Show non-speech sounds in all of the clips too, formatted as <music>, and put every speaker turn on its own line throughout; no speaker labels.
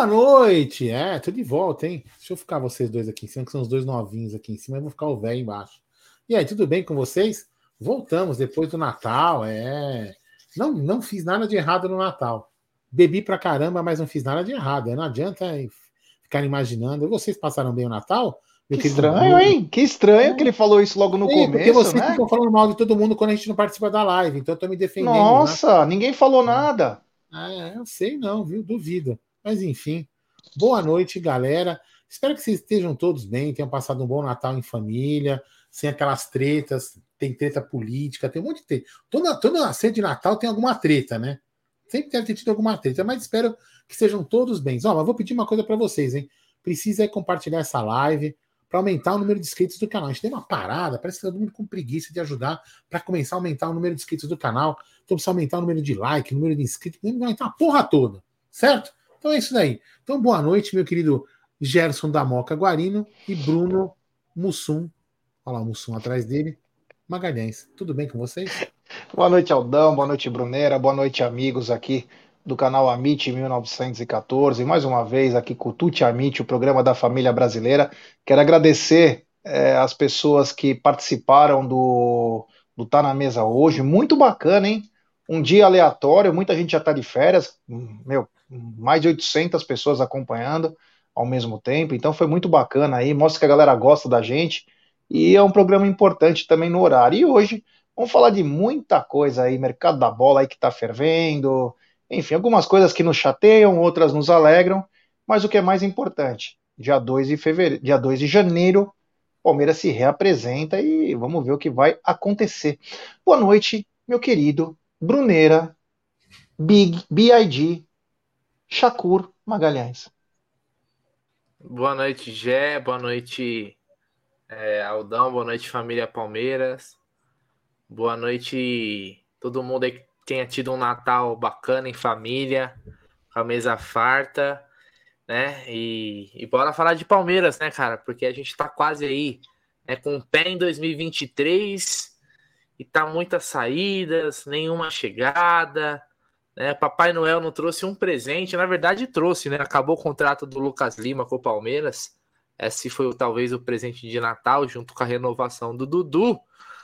Boa noite! É, tô de volta, hein? Deixa eu ficar vocês dois aqui em cima, que são os dois novinhos aqui em cima, eu vou ficar o velho embaixo. E aí, tudo bem com vocês? Voltamos depois do Natal, é. Não, não fiz nada de errado no Natal. Bebi pra caramba, mas não fiz nada de errado. Não adianta ficar imaginando. Vocês passaram bem o Natal?
que estranho, hein? Que estranho é. que ele falou isso logo no Sim, começo. Porque vocês
né? ficam falando mal de todo mundo quando a gente não participa da live, então eu tô me defendendo.
Nossa, né? ninguém falou nada.
É, eu sei não, viu? Duvido. Mas enfim. Boa noite, galera. Espero que vocês estejam todos bem, tenham passado um bom Natal em família, sem aquelas tretas. Tem treta política, tem um monte de treta. Toda, toda ceia de Natal tem alguma treta, né? Sempre deve ter tido alguma treta, mas espero que sejam todos bem. Ó, mas vou pedir uma coisa para vocês, hein? Precisa compartilhar essa live para aumentar o número de inscritos do canal. A gente tem uma parada, parece que tá todo mundo com preguiça de ajudar para começar a aumentar o número de inscritos do canal. Então precisa aumentar o número de like, o número de inscritos, aumentar a porra toda, certo? Então é isso daí. Então boa noite, meu querido Gerson da Moca Guarino e Bruno Mussum. Olha lá o Mussum atrás dele. Magalhães, tudo bem com vocês? <laughs>
Boa noite, Aldão. Boa noite, Brunera. Boa noite, amigos aqui do canal Amit 1914. Mais uma vez aqui com o Tuti Amit, o programa da família brasileira. Quero agradecer é, as pessoas que participaram do, do Tá na Mesa hoje. Muito bacana, hein? Um dia aleatório, muita gente já está de férias. Meu, mais de 800 pessoas acompanhando ao mesmo tempo. Então foi muito bacana aí. Mostra que a galera gosta da gente. E é um programa importante também no horário. E hoje vamos falar de muita coisa aí, mercado da bola aí que está fervendo, enfim, algumas coisas que nos chateiam, outras nos alegram, mas o que é mais importante, dia 2 de fevereiro, dia 2 de janeiro, Palmeiras se reapresenta e vamos ver o que vai acontecer. Boa noite, meu querido Bruneira, Big, BIG, Shakur Magalhães.
Boa noite, Gé. Boa noite, é, Aldão. Boa noite, família Palmeiras. Boa noite, todo mundo aí que tenha tido um Natal bacana em família, com a mesa farta, né? E, e bora falar de Palmeiras, né, cara? Porque a gente tá quase aí, né, com o pé em 2023 e tá muitas saídas, nenhuma chegada, né? Papai Noel não trouxe um presente, na verdade trouxe, né? Acabou o contrato do Lucas Lima com o Palmeiras. Esse foi talvez o presente de Natal, junto com a renovação do Dudu.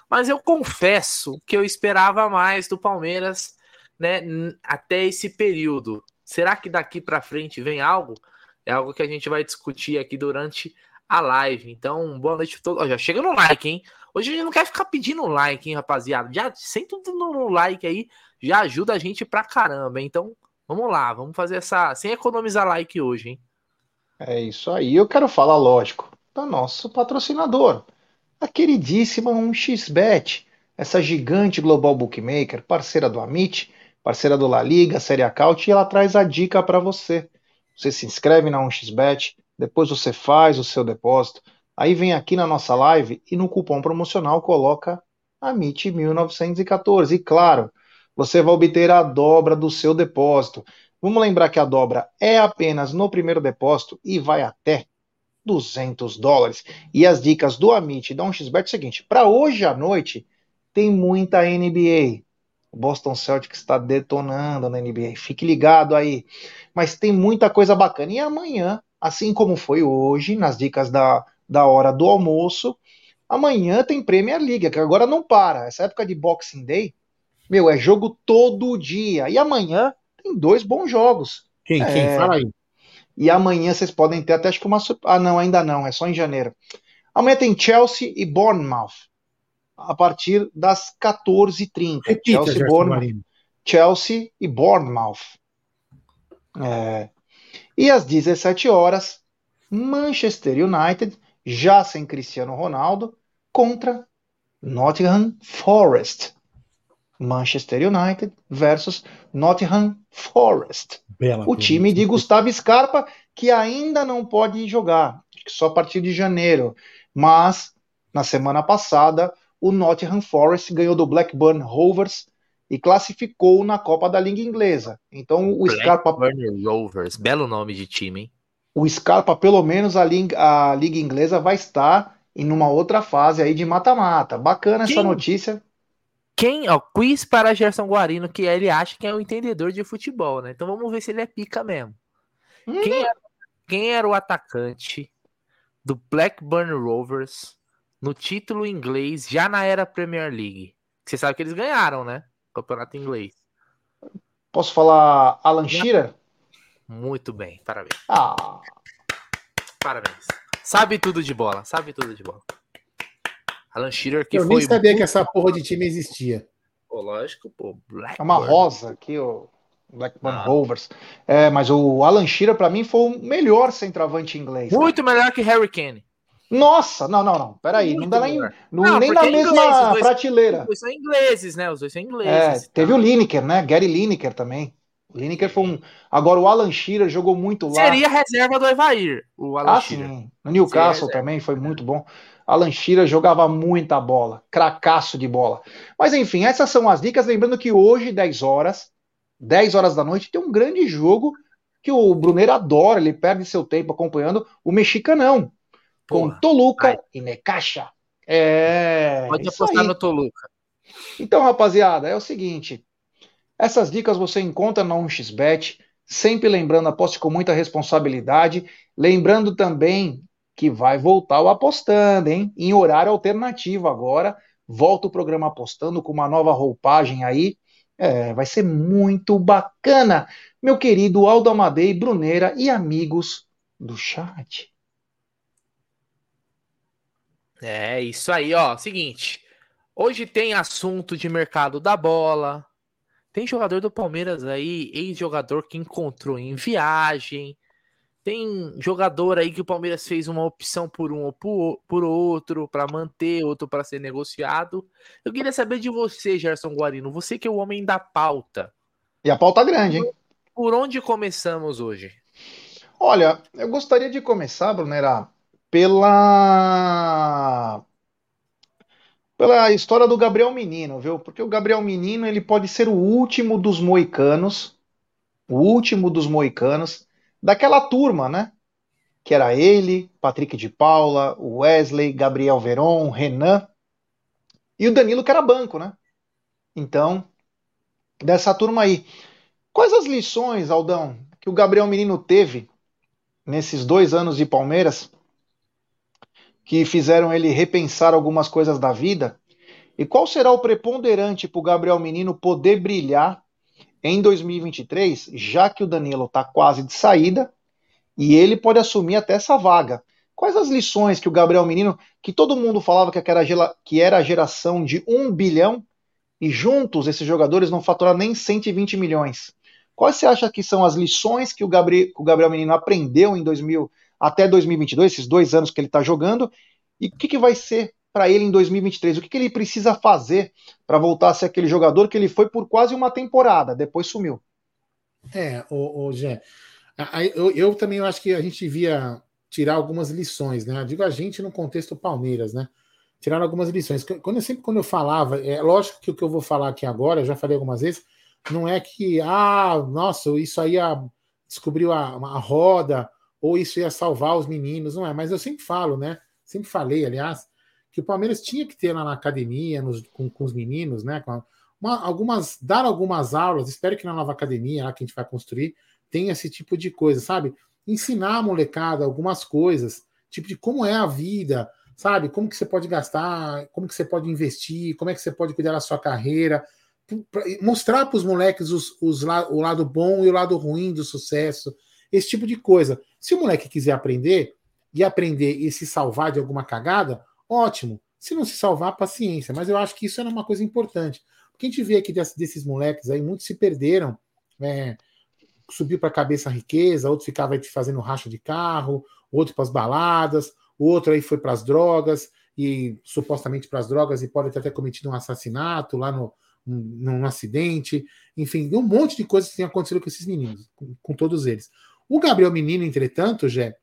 Mas eu confesso que eu esperava mais do Palmeiras, né, até esse período. Será que daqui para frente vem algo? É algo que a gente vai discutir aqui durante a live. Então, boa noite a todos. já chega no like, hein? Hoje a gente não quer ficar pedindo like, hein, rapaziada? Já senta no like aí, já ajuda a gente pra caramba. Então, vamos lá, vamos fazer essa. Sem economizar like hoje, hein?
É isso aí. Eu quero falar, lógico, do nosso patrocinador a queridíssima 1xBet, essa gigante global bookmaker, parceira do Amit, parceira do La Liga, Série Acaute, e ela traz a dica para você. Você se inscreve na 1xBet, depois você faz o seu depósito, aí vem aqui na nossa live e no cupom promocional coloca AMIT1914. E claro, você vai obter a dobra do seu depósito. Vamos lembrar que a dobra é apenas no primeiro depósito e vai até 200 dólares. E as dicas do Amit e da 1xBet é o seguinte: para hoje à noite tem muita NBA. O Boston Celtics está detonando na NBA. Fique ligado aí. Mas tem muita coisa bacana. E amanhã, assim como foi hoje, nas dicas da, da hora do almoço, amanhã tem Premier League, que agora não para. Essa época de Boxing Day, meu, é jogo todo dia. E amanhã tem dois bons jogos.
Quem? É... Quem? Fala aí.
E amanhã vocês podem ter até acho que uma. Ah, não, ainda não, é só em janeiro. Amanhã tem Chelsea e Bournemouth. A partir das 14h30. Chelsea, Bournemouth, Chelsea e Bournemouth. É. E às 17 horas, Manchester United, já sem Cristiano Ronaldo, contra Nottingham Forest. Manchester United versus Nottingham Forest. Bela o time de Gustavo Scarpa, que ainda não pode jogar, só a partir de janeiro. Mas, na semana passada, o Nottingham Forest ganhou do Blackburn Rovers e classificou na Copa da Liga Inglesa. Então, o Blackburn Scarpa.
Rovers, belo nome de time, hein?
O Scarpa, pelo menos, a Liga, a Liga Inglesa vai estar em uma outra fase aí de mata-mata. Bacana Quem? essa notícia.
Quem, ó, quiz para Gerson Guarino, que ele acha que é um entendedor de futebol, né? Então vamos ver se ele é pica mesmo. Hum. Quem, era, quem era o atacante do Blackburn Rovers no título inglês já na era Premier League? Você sabe que eles ganharam, né? Campeonato inglês.
Posso falar Alan Shearer?
Muito bem, parabéns.
Ah.
Parabéns. Sabe tudo de bola, sabe tudo de bola. Alan Shearer que
Eu
foi.
Eu nem sabia muito... que essa porra de time existia.
Pô, lógico, pô.
Blackburn. É uma rosa aqui, o Blackburn ah. Rovers. É, mas o Alan Shearer, pra mim, foi o melhor centroavante inglês.
Muito cara. melhor que Harry Kane.
Nossa, não, não, não. Peraí, Muito não dá nem, não, não, nem na é mesma inglês, dois, prateleira.
Os dois são ingleses, né? Os dois são ingleses.
É, tá? teve o Lineker, né? Gary Lineker também. O Lineker foi um. Agora o Alan Shearer jogou muito lá.
Seria reserva do Evair, o Alan
ah, Shearer. Sim. No Newcastle também foi muito bom. Alan Shearer jogava muita bola, cracaço de bola. Mas enfim, essas são as dicas. Lembrando que hoje, 10 horas, 10 horas da noite, tem um grande jogo que o Brunner adora, ele perde seu tempo acompanhando o Mexicanão com Toluca Ai. e Necaxa. É.
Pode apostar aí. no Toluca.
Então, rapaziada, é o seguinte: essas dicas você encontra no 1xBet. Sempre lembrando, aposte com muita responsabilidade. Lembrando também que vai voltar o apostando, hein? Em horário alternativo agora. Volta o programa apostando com uma nova roupagem aí. É, vai ser muito bacana. Meu querido Aldo Amadei, Bruneira e amigos do chat.
É, isso aí, ó. Seguinte. Hoje tem assunto de mercado da bola. Tem jogador do Palmeiras aí, ex-jogador que encontrou em viagem. Tem jogador aí que o Palmeiras fez uma opção por um ou por, por outro, para manter, outro para ser negociado. Eu queria saber de você, Gerson Guarino. Você que é o homem da pauta.
E a pauta grande, hein?
Por onde começamos hoje?
Olha, eu gostaria de começar, Brunera, pela pela história do Gabriel Menino, viu? Porque o Gabriel Menino ele pode ser o último dos moicanos, o último dos moicanos daquela turma, né? Que era ele, Patrick de Paula, Wesley, Gabriel Veron, Renan e o Danilo que era banco, né? Então, dessa turma aí. Quais as lições, Aldão, que o Gabriel Menino teve nesses dois anos de Palmeiras que fizeram ele repensar algumas coisas da vida? E qual será o preponderante para o Gabriel Menino poder brilhar em 2023, já que o Danilo está quase de saída e ele pode assumir até essa vaga? Quais as lições que o Gabriel Menino, que todo mundo falava que era, a geração de um bilhão, e juntos esses jogadores não faturaram nem 120 milhões? Quais você acha que são as lições que o Gabriel, que o Gabriel Menino aprendeu em 2000, até 2022, esses dois anos que ele está jogando, e o que, que vai ser para ele em 2023? O que, que ele precisa fazer para voltar a ser aquele jogador que ele foi por quase uma temporada, depois sumiu?
É, o, o Gé, eu, eu também acho que a gente devia tirar algumas lições, né? Digo a gente no contexto Palmeiras, né? Tirar algumas lições. Quando eu, sempre quando eu falava, é lógico que o que eu vou falar aqui agora, já falei algumas vezes, não é que, ah, nossa, isso aí a, descobriu a, a roda, ou isso ia salvar os meninos, não é? Mas eu sempre falo, né? Sempre falei, aliás, que o Palmeiras tinha que ter lá na academia, nos, com, com, os meninos, né? Uma, algumas, dar algumas aulas, espero que na nova academia lá que a gente vai construir, tenha esse tipo de coisa, sabe? Ensinar a molecada algumas coisas, tipo de como é a vida, sabe? Como que você pode gastar, como que você pode investir, como é que você pode cuidar da sua carreira, mostrar para os moleques os, o lado bom e o lado ruim do sucesso, esse tipo de coisa. Se o moleque quiser aprender e aprender e se salvar de alguma cagada, ótimo. Se não se salvar, paciência. Mas eu acho que isso era uma coisa importante. Porque a gente vê aqui desses moleques aí, muitos se perderam. É, subiu para a cabeça a riqueza, outro ficava fazendo racha de carro, outro para as baladas, outro aí foi para as drogas, e supostamente para as drogas, e pode ter até cometido um assassinato lá no, num, num acidente, enfim, um monte de coisas que tem acontecido com esses meninos, com, com todos eles. O Gabriel Menino, entretanto, Jé,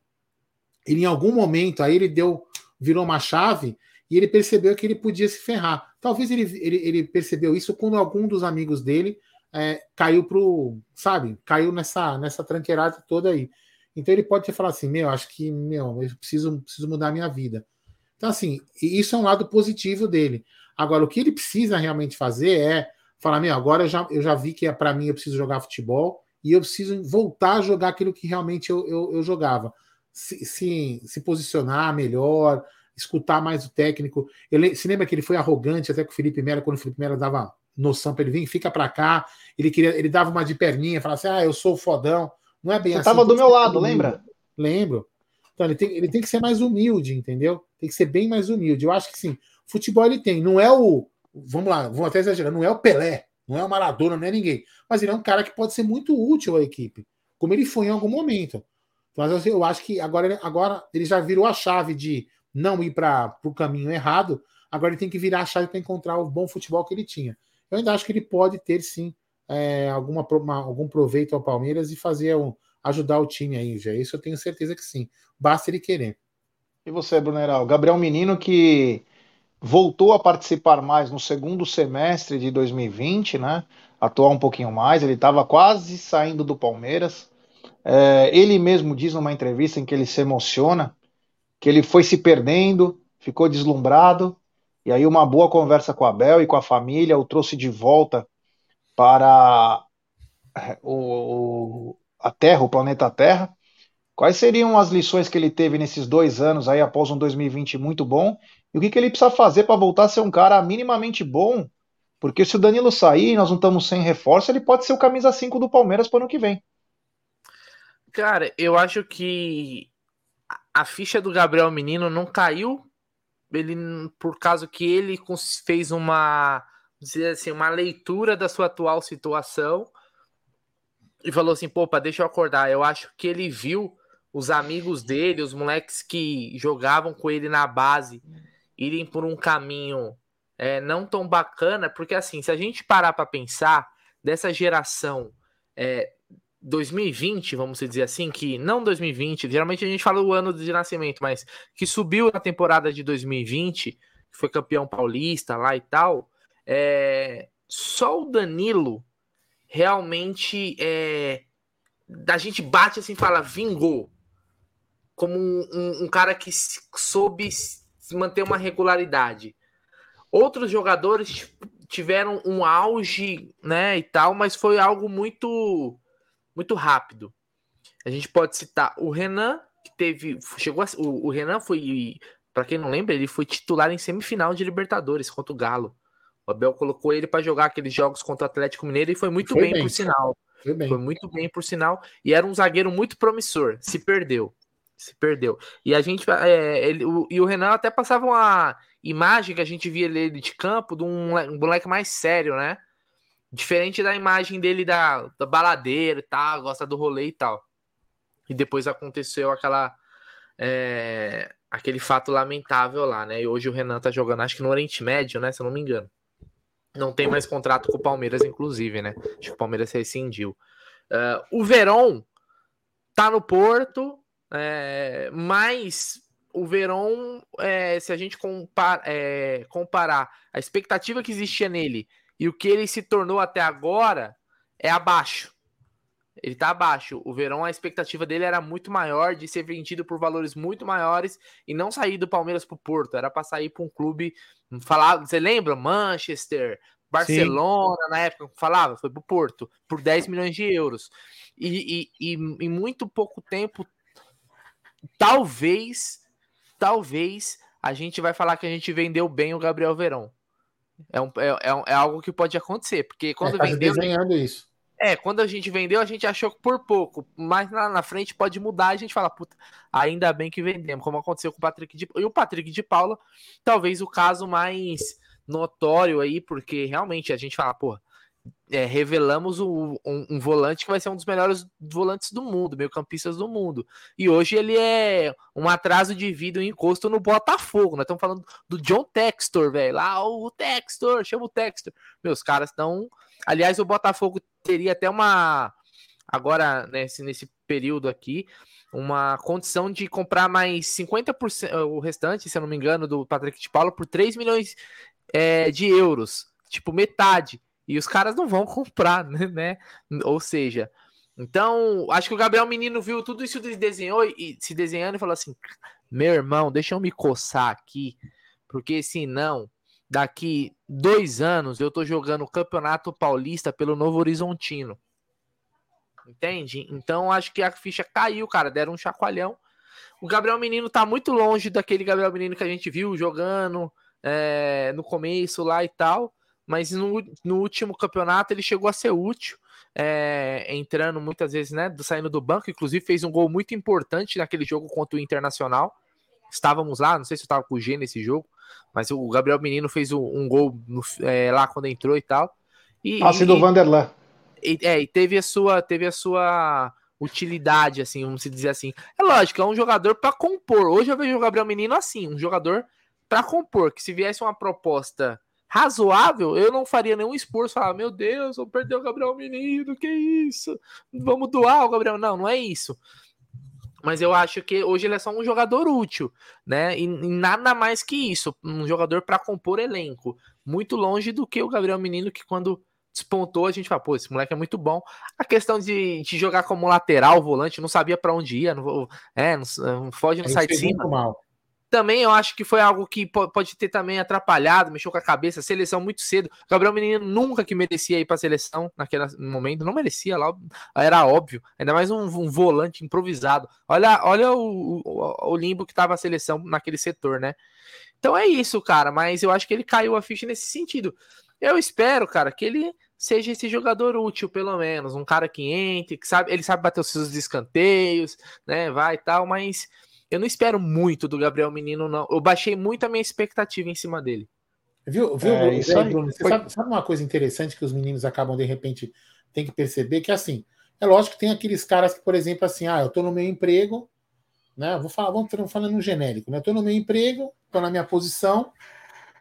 ele em algum momento aí ele deu, virou uma chave e ele percebeu que ele podia se ferrar. Talvez ele, ele, ele percebeu isso quando algum dos amigos dele é, caiu pro, sabe, caiu nessa, nessa tranqueirada toda aí. Então ele pode ter falado assim, meu, acho que, meu, eu preciso, preciso mudar a minha vida. Então, assim, isso é um lado positivo dele. Agora, o que ele precisa realmente fazer é falar, meu, agora eu já, eu já vi que é para mim eu preciso jogar futebol e eu preciso voltar a jogar aquilo que realmente eu, eu, eu jogava. Se, se, se, posicionar melhor, escutar mais o técnico. Eu, se lembra que ele foi arrogante até com o Felipe Melo, quando o Felipe Melo dava noção para ele vir, fica para cá. Ele queria, ele dava uma de perninha, falava assim: ah, eu sou fodão. Não é bem
Você
assim.
Você do meu lado, lembra?
Lembro. Então ele tem, ele tem que ser mais humilde, entendeu? Tem que ser bem mais humilde. Eu acho que sim. Futebol ele tem. Não é o. Vamos lá, vamos até exagerar. Não é o Pelé, não é o Maradona, não é ninguém. Mas ele é um cara que pode ser muito útil à equipe, como ele foi em algum momento. Mas eu acho que agora, agora ele já virou a chave de não ir para o caminho errado. Agora ele tem que virar a chave para encontrar o bom futebol que ele tinha. Eu ainda acho que ele pode ter sim é, alguma, uma, algum proveito ao Palmeiras e fazer um, ajudar o time aí, já. Isso eu tenho certeza que sim. Basta ele querer.
E você, Bruneral? Gabriel Menino que voltou a participar mais no segundo semestre de 2020, né? Atuar um pouquinho mais. Ele estava quase saindo do Palmeiras. É, ele mesmo diz numa entrevista em que ele se emociona, que ele foi se perdendo, ficou deslumbrado, e aí uma boa conversa com a Abel e com a família o trouxe de volta para é, o, a Terra, o planeta Terra. Quais seriam as lições que ele teve nesses dois anos aí após um 2020 muito bom? E o que, que ele precisa fazer para voltar a ser um cara minimamente bom? Porque se o Danilo sair e nós não estamos sem reforço, ele pode ser o camisa 5 do Palmeiras para o ano que vem.
Cara, eu acho que a ficha do Gabriel Menino não caiu ele por causa que ele fez uma dizer assim, uma leitura da sua atual situação e falou assim, pô, deixa eu acordar. Eu acho que ele viu os amigos dele, os moleques que jogavam com ele na base, irem por um caminho é, não tão bacana, porque assim, se a gente parar para pensar dessa geração é, 2020, vamos dizer assim, que não 2020, geralmente a gente fala o ano de nascimento, mas que subiu na temporada de 2020, que foi campeão paulista lá e tal, é, só o Danilo realmente é, a gente bate assim fala vingou como um, um, um, cara que soube manter uma regularidade. Outros jogadores tiveram um auge, né, e tal, mas foi algo muito muito rápido. A gente pode citar o Renan, que teve chegou a, o, o Renan foi para quem não lembra, ele foi titular em semifinal de Libertadores contra o Galo. O Abel colocou ele para jogar aqueles jogos contra o Atlético Mineiro e foi muito foi bem, bem, por sinal. Foi, foi, muito bem, por sinal. E era um zagueiro muito promissor. Se perdeu. Se perdeu. E a gente. É, ele, o, e o Renan até passava uma imagem que a gente via ele de campo de um, um moleque mais sério, né? Diferente da imagem dele da, da baladeira e tal, gosta do rolê e tal. E depois aconteceu aquela. É, aquele fato lamentável lá, né? E hoje o Renan tá jogando, acho que no Oriente Médio, né? Se eu não me engano. Não tem mais contrato com o Palmeiras, inclusive, né? Acho que o Palmeiras rescindiu. Uh, o Verón tá no Porto, é, mas o Verón, é, se a gente compar, é, comparar a expectativa que existia nele e o que ele se tornou até agora, é abaixo. Ele tá abaixo. O Verão, a expectativa dele era muito maior, de ser vendido por valores muito maiores e não sair do Palmeiras pro Porto. Era para sair para um clube. Falava, você lembra? Manchester, Barcelona, Sim. na época, falava, foi pro Porto, por 10 milhões de euros. E, e em muito pouco tempo, talvez, talvez a gente vai falar que a gente vendeu bem o Gabriel Verão. É, um, é, é, é algo que pode acontecer, porque quando é, vendeu.
desenhando isso
é, quando a gente vendeu, a gente achou que por pouco, mas lá na frente pode mudar, a gente fala, puta, ainda bem que vendemos, como aconteceu com o Patrick de E o Patrick de Paula, talvez o caso mais notório aí, porque realmente a gente fala, pô, é, revelamos o, um, um, volante que vai ser um dos melhores volantes do mundo, meio-campistas do mundo. E hoje ele é um atraso de vida, um encosto no Botafogo. Nós estamos falando do John Textor, velho. Lá o Textor, chama o Textor. Meus caras estão. Aliás, o Botafogo teria até uma. Agora, nesse, nesse período aqui, uma condição de comprar mais 50%, o restante, se eu não me engano, do Patrick de Paulo por 3 milhões é, de euros. Tipo, metade. E os caras não vão <laughs> comprar, né? Ou seja, então, acho que o Gabriel Menino viu tudo isso e desenhou e se desenhando e falou assim: meu irmão, deixa eu me coçar aqui, porque senão, daqui dois anos eu tô jogando o Campeonato Paulista pelo Novo Horizontino. Entende? Então acho que a ficha caiu, cara. Deram um chacoalhão. O Gabriel Menino tá muito longe daquele Gabriel Menino que a gente viu jogando é, no começo lá e tal. Mas no, no último campeonato ele chegou a ser útil. É, entrando muitas vezes, né? Saindo do banco, inclusive fez um gol muito importante naquele jogo contra o Internacional. Estávamos lá, não sei se eu estava com o G nesse jogo, mas o Gabriel Menino fez um, um gol no, é, lá quando entrou e tal.
E, Passe do Vanderlan.
E, é, e teve a sua, teve a sua utilidade, assim, vamos dizer assim. É lógico, é um jogador para compor. Hoje eu vejo o Gabriel Menino assim, um jogador para compor. Que se viesse uma proposta razoável, eu não faria nenhum esforço. Falar, meu Deus, vou perder o Gabriel Menino, que isso? Vamos doar o Gabriel. Não, não é isso. Mas eu acho que hoje ele é só um jogador útil, né? E, e nada mais que isso, um jogador para compor elenco. Muito longe do que o Gabriel Menino, que quando despontou, a gente fala, pô, esse moleque é muito bom. A questão de, de jogar como lateral, volante, não sabia para onde ia, não, é, não, foge no sai de cima. Mal. Também eu acho que foi algo que pode ter também atrapalhado, mexeu com a cabeça, seleção muito cedo. Gabriel Menino nunca que merecia ir para a seleção naquele momento, não merecia lá, era óbvio. Ainda mais um, um volante improvisado. Olha, olha o, o, o limbo que estava a seleção naquele setor, né? Então é isso, cara, mas eu acho que ele caiu a ficha nesse sentido. Eu espero, cara, que ele seja esse jogador útil, pelo menos. Um cara que entre, que sabe, ele sabe bater os seus escanteios, né? Vai e tal, mas eu não espero muito do Gabriel Menino, não. Eu baixei muito a minha expectativa em cima dele.
Viu, viu é, isso aí, Bruno? Você sabe, sabe, uma coisa interessante que os meninos acabam, de repente, tem que perceber? Que assim, é lógico que tem aqueles caras que, por exemplo, assim, ah, eu tô no meu emprego, né? Vou falar, vamos falando no genérico, né? Eu tô no meu emprego, tô na minha posição,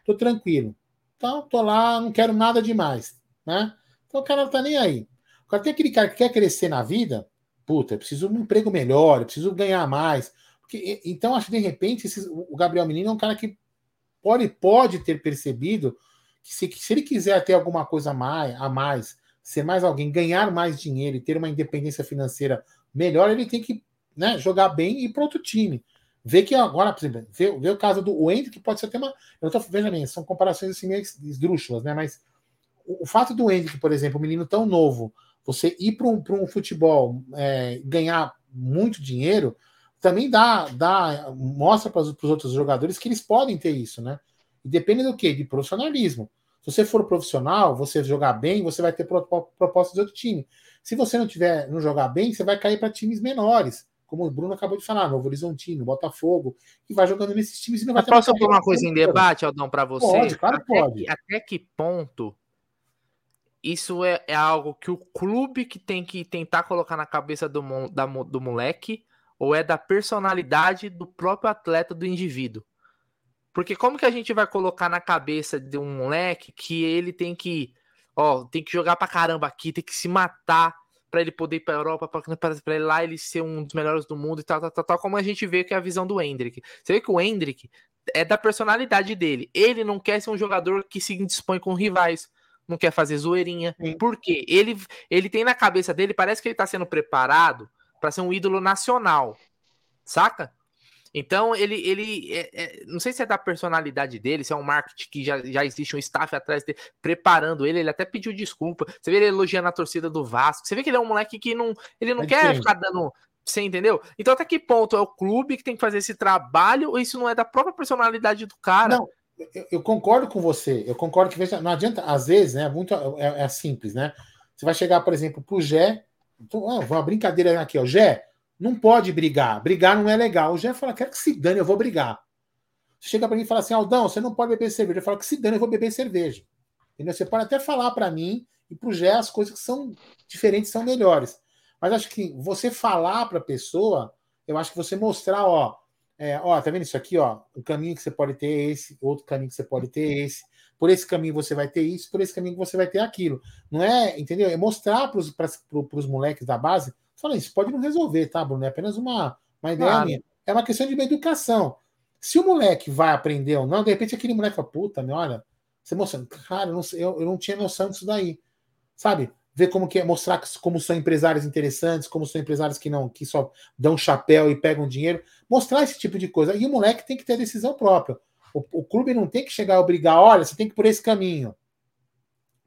tô tranquilo. Então, tô lá, não quero nada demais né? Então o cara não tá nem aí. Cara tem aquele cara que quer crescer na vida, puta, eu preciso de um emprego melhor, eu preciso ganhar mais. Porque, então, acho que de repente esse, o Gabriel Menino é um cara que pode, pode ter percebido que se, que se ele quiser ter alguma coisa a mais, a mais, ser mais alguém, ganhar mais dinheiro e ter uma independência financeira melhor, ele tem que né, jogar bem e ir para outro time. Vê que agora, por exemplo, vê, vê o caso do Wendel, que pode ser até uma. Eu tô, veja bem, são comparações assim meio esdrúxulas, né? Mas o, fato do Hendrick, por exemplo, um menino tão novo, você ir para um, um futebol é, ganhar muito dinheiro, também dá, dá mostra para os outros jogadores que eles podem ter isso, né? E depende do que? De profissionalismo. Se você for profissional, você jogar bem, você vai ter propostas de outro time. Se você não tiver, não jogar bem, você vai cair para times menores, como o Bruno acabou de falar, Novo Horizontino, Botafogo, e vai jogando nesses times e não vai
ter. Posso pôr uma coisa em debate, Aldão, para você?
Pode, claro
até
pode.
Que, até que ponto isso é, é, algo que o clube que tem que tentar colocar na cabeça do, da, do moleque ou é da personalidade do próprio atleta, do indivíduo? Porque como que a gente vai colocar na cabeça de um moleque que ele tem que, ó, tem que jogar pra caramba aqui, tem que se matar para ele poder ir pra Europa, para ele lá ele ser um dos melhores do mundo e tal, tal, tal, tal, como a gente vê que é a visão do Hendrick. Você vê que o Hendrick é da personalidade dele. Ele não quer ser um jogador que se dispõe com rivais não quer fazer zoeirinha. Sim. Por quê? Ele, ele tem na cabeça dele, parece que ele tá sendo preparado para ser um ídolo nacional. Saca? Então, ele, ele é, é, não sei se é da personalidade dele, se é um marketing que já, já existe um staff atrás dele preparando ele. Ele até pediu desculpa. Você vê ele elogiando a torcida do Vasco. Você vê que ele é um moleque que não, ele não é quer ficar dando. Você entendeu? Então, até que ponto é o clube que tem que fazer esse trabalho ou isso não é da própria personalidade do cara?
Não, eu, eu, concordo com você. Eu concordo que veja, não adianta, às vezes, né? Muito é, é simples, né? Você vai chegar, por exemplo, pro Gé, uma brincadeira aqui, ó. Gé, não pode brigar. Brigar não é legal. O Gé fala, quero que se dane, eu vou brigar. Você chega para mim e fala assim, Aldão, você não pode beber cerveja. Eu falo que se dane, eu vou beber cerveja. Entendeu? Você pode até falar para mim e pro Gé as coisas que são diferentes são melhores. Mas acho que você falar para a pessoa, eu acho que você mostrar, ó, é, ó, tá vendo isso aqui, ó? O caminho que você pode ter é esse, outro caminho que você pode ter é esse. Por esse caminho você vai ter isso, por esse caminho você vai ter aquilo. Não é, entendeu? É mostrar para os moleques da base, fala, isso pode não resolver, tá, Bruno? É apenas uma, uma ideia claro. minha. É uma questão de educação. Se o moleque vai aprender ou não, de repente aquele moleque fala, puta, meu, olha, você mostrando, cara, eu não, eu, eu não tinha noção disso daí. Sabe? ver como que é, mostrar como são empresários interessantes, como são empresários que não, que só dão chapéu e pegam dinheiro, mostrar esse tipo de coisa. E o moleque tem que ter decisão própria. O, o clube não tem que chegar a obrigar, olha, você tem que ir por esse caminho.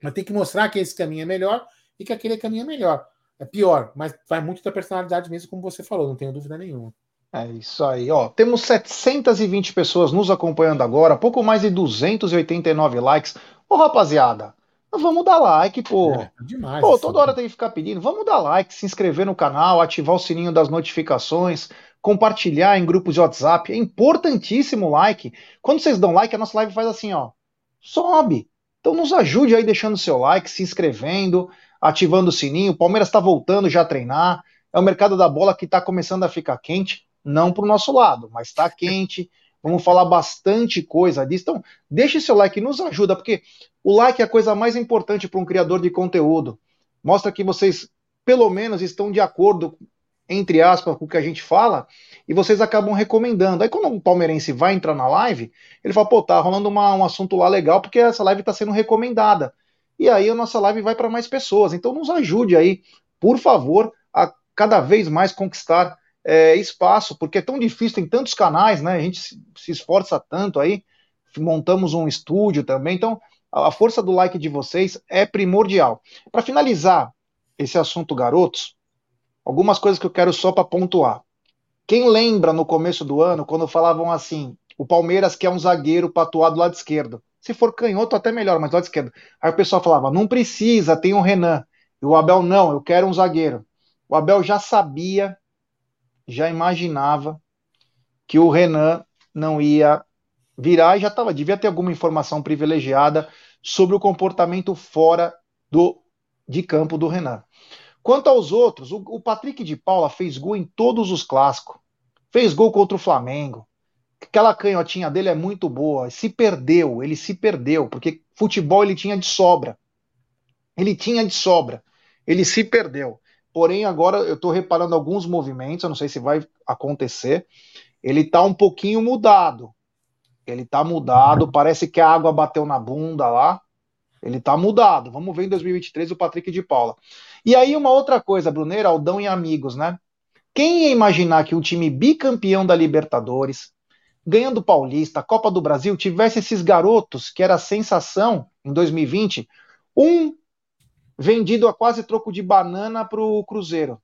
Mas tem que mostrar que esse caminho é melhor e que aquele caminho é melhor. é pior, mas vai muito da personalidade mesmo, como você falou, não tenho dúvida nenhuma.
É isso aí, ó. Temos 720 pessoas nos acompanhando agora, pouco mais de 289 likes. Ô, rapaziada, vamos dar like, pô. É, demais. Pô, toda hora tem que ficar pedindo. Vamos dar like, se inscrever no canal, ativar o sininho das notificações, compartilhar em grupos de WhatsApp. É importantíssimo o like. Quando vocês dão like, a nossa live faz assim, ó. Sobe. Então nos ajude aí deixando seu like, se inscrevendo, ativando o sininho. O Palmeiras está voltando já a treinar. É o mercado da bola que está começando a ficar quente não para o nosso lado, mas está quente. Vamos falar bastante coisa disso. Então, deixe seu like, nos ajuda, porque o like é a coisa mais importante para um criador de conteúdo. Mostra que vocês, pelo menos, estão de acordo, entre aspas, com o que a gente fala, e vocês acabam recomendando. Aí, quando um palmeirense vai entrar na live, ele fala: pô, tá rolando uma, um assunto lá legal, porque essa live está sendo recomendada. E aí a nossa live vai para mais pessoas. Então, nos ajude aí, por favor, a cada vez mais conquistar é, espaço, porque é tão difícil, tem tantos canais, né? A gente se, esforça tanto aí, montamos um estúdio também, então a força do like de vocês é primordial. Para finalizar esse assunto, garotos, algumas coisas que eu quero só para pontuar. Quem lembra no começo do ano, quando falavam assim, o Palmeiras quer um zagueiro para atuar do lado esquerdo. Se for canhoto, até melhor, mas do lado esquerdo. Aí o pessoal falava, não precisa, tem o um Renan. E o Abel, não, eu quero um zagueiro. O Abel já sabia já imaginava que o Renan não ia virar e já estava, devia ter alguma informação privilegiada sobre o comportamento fora do de campo do Renan. Quanto aos outros, o, o Patrick de Paula fez gol em todos os clássicos. Fez gol contra o Flamengo. Aquela canhotinha dele é muito boa. Se perdeu, ele se perdeu, porque futebol ele tinha de sobra. Ele tinha de sobra. Ele se perdeu. Porém, agora eu estou reparando alguns movimentos, eu não sei se vai acontecer. Ele está um pouquinho mudado. Ele está mudado, parece que a água bateu na bunda lá. Ele está mudado. Vamos ver em 2023 o Patrick de Paula. E aí, uma outra coisa, Bruneiro, Aldão e amigos, né? Quem ia imaginar que um time bicampeão da Libertadores, ganhando Paulista, Copa do Brasil, tivesse esses garotos que era sensação em 2020? Um vendido a quase troco de banana para o Cruzeiro,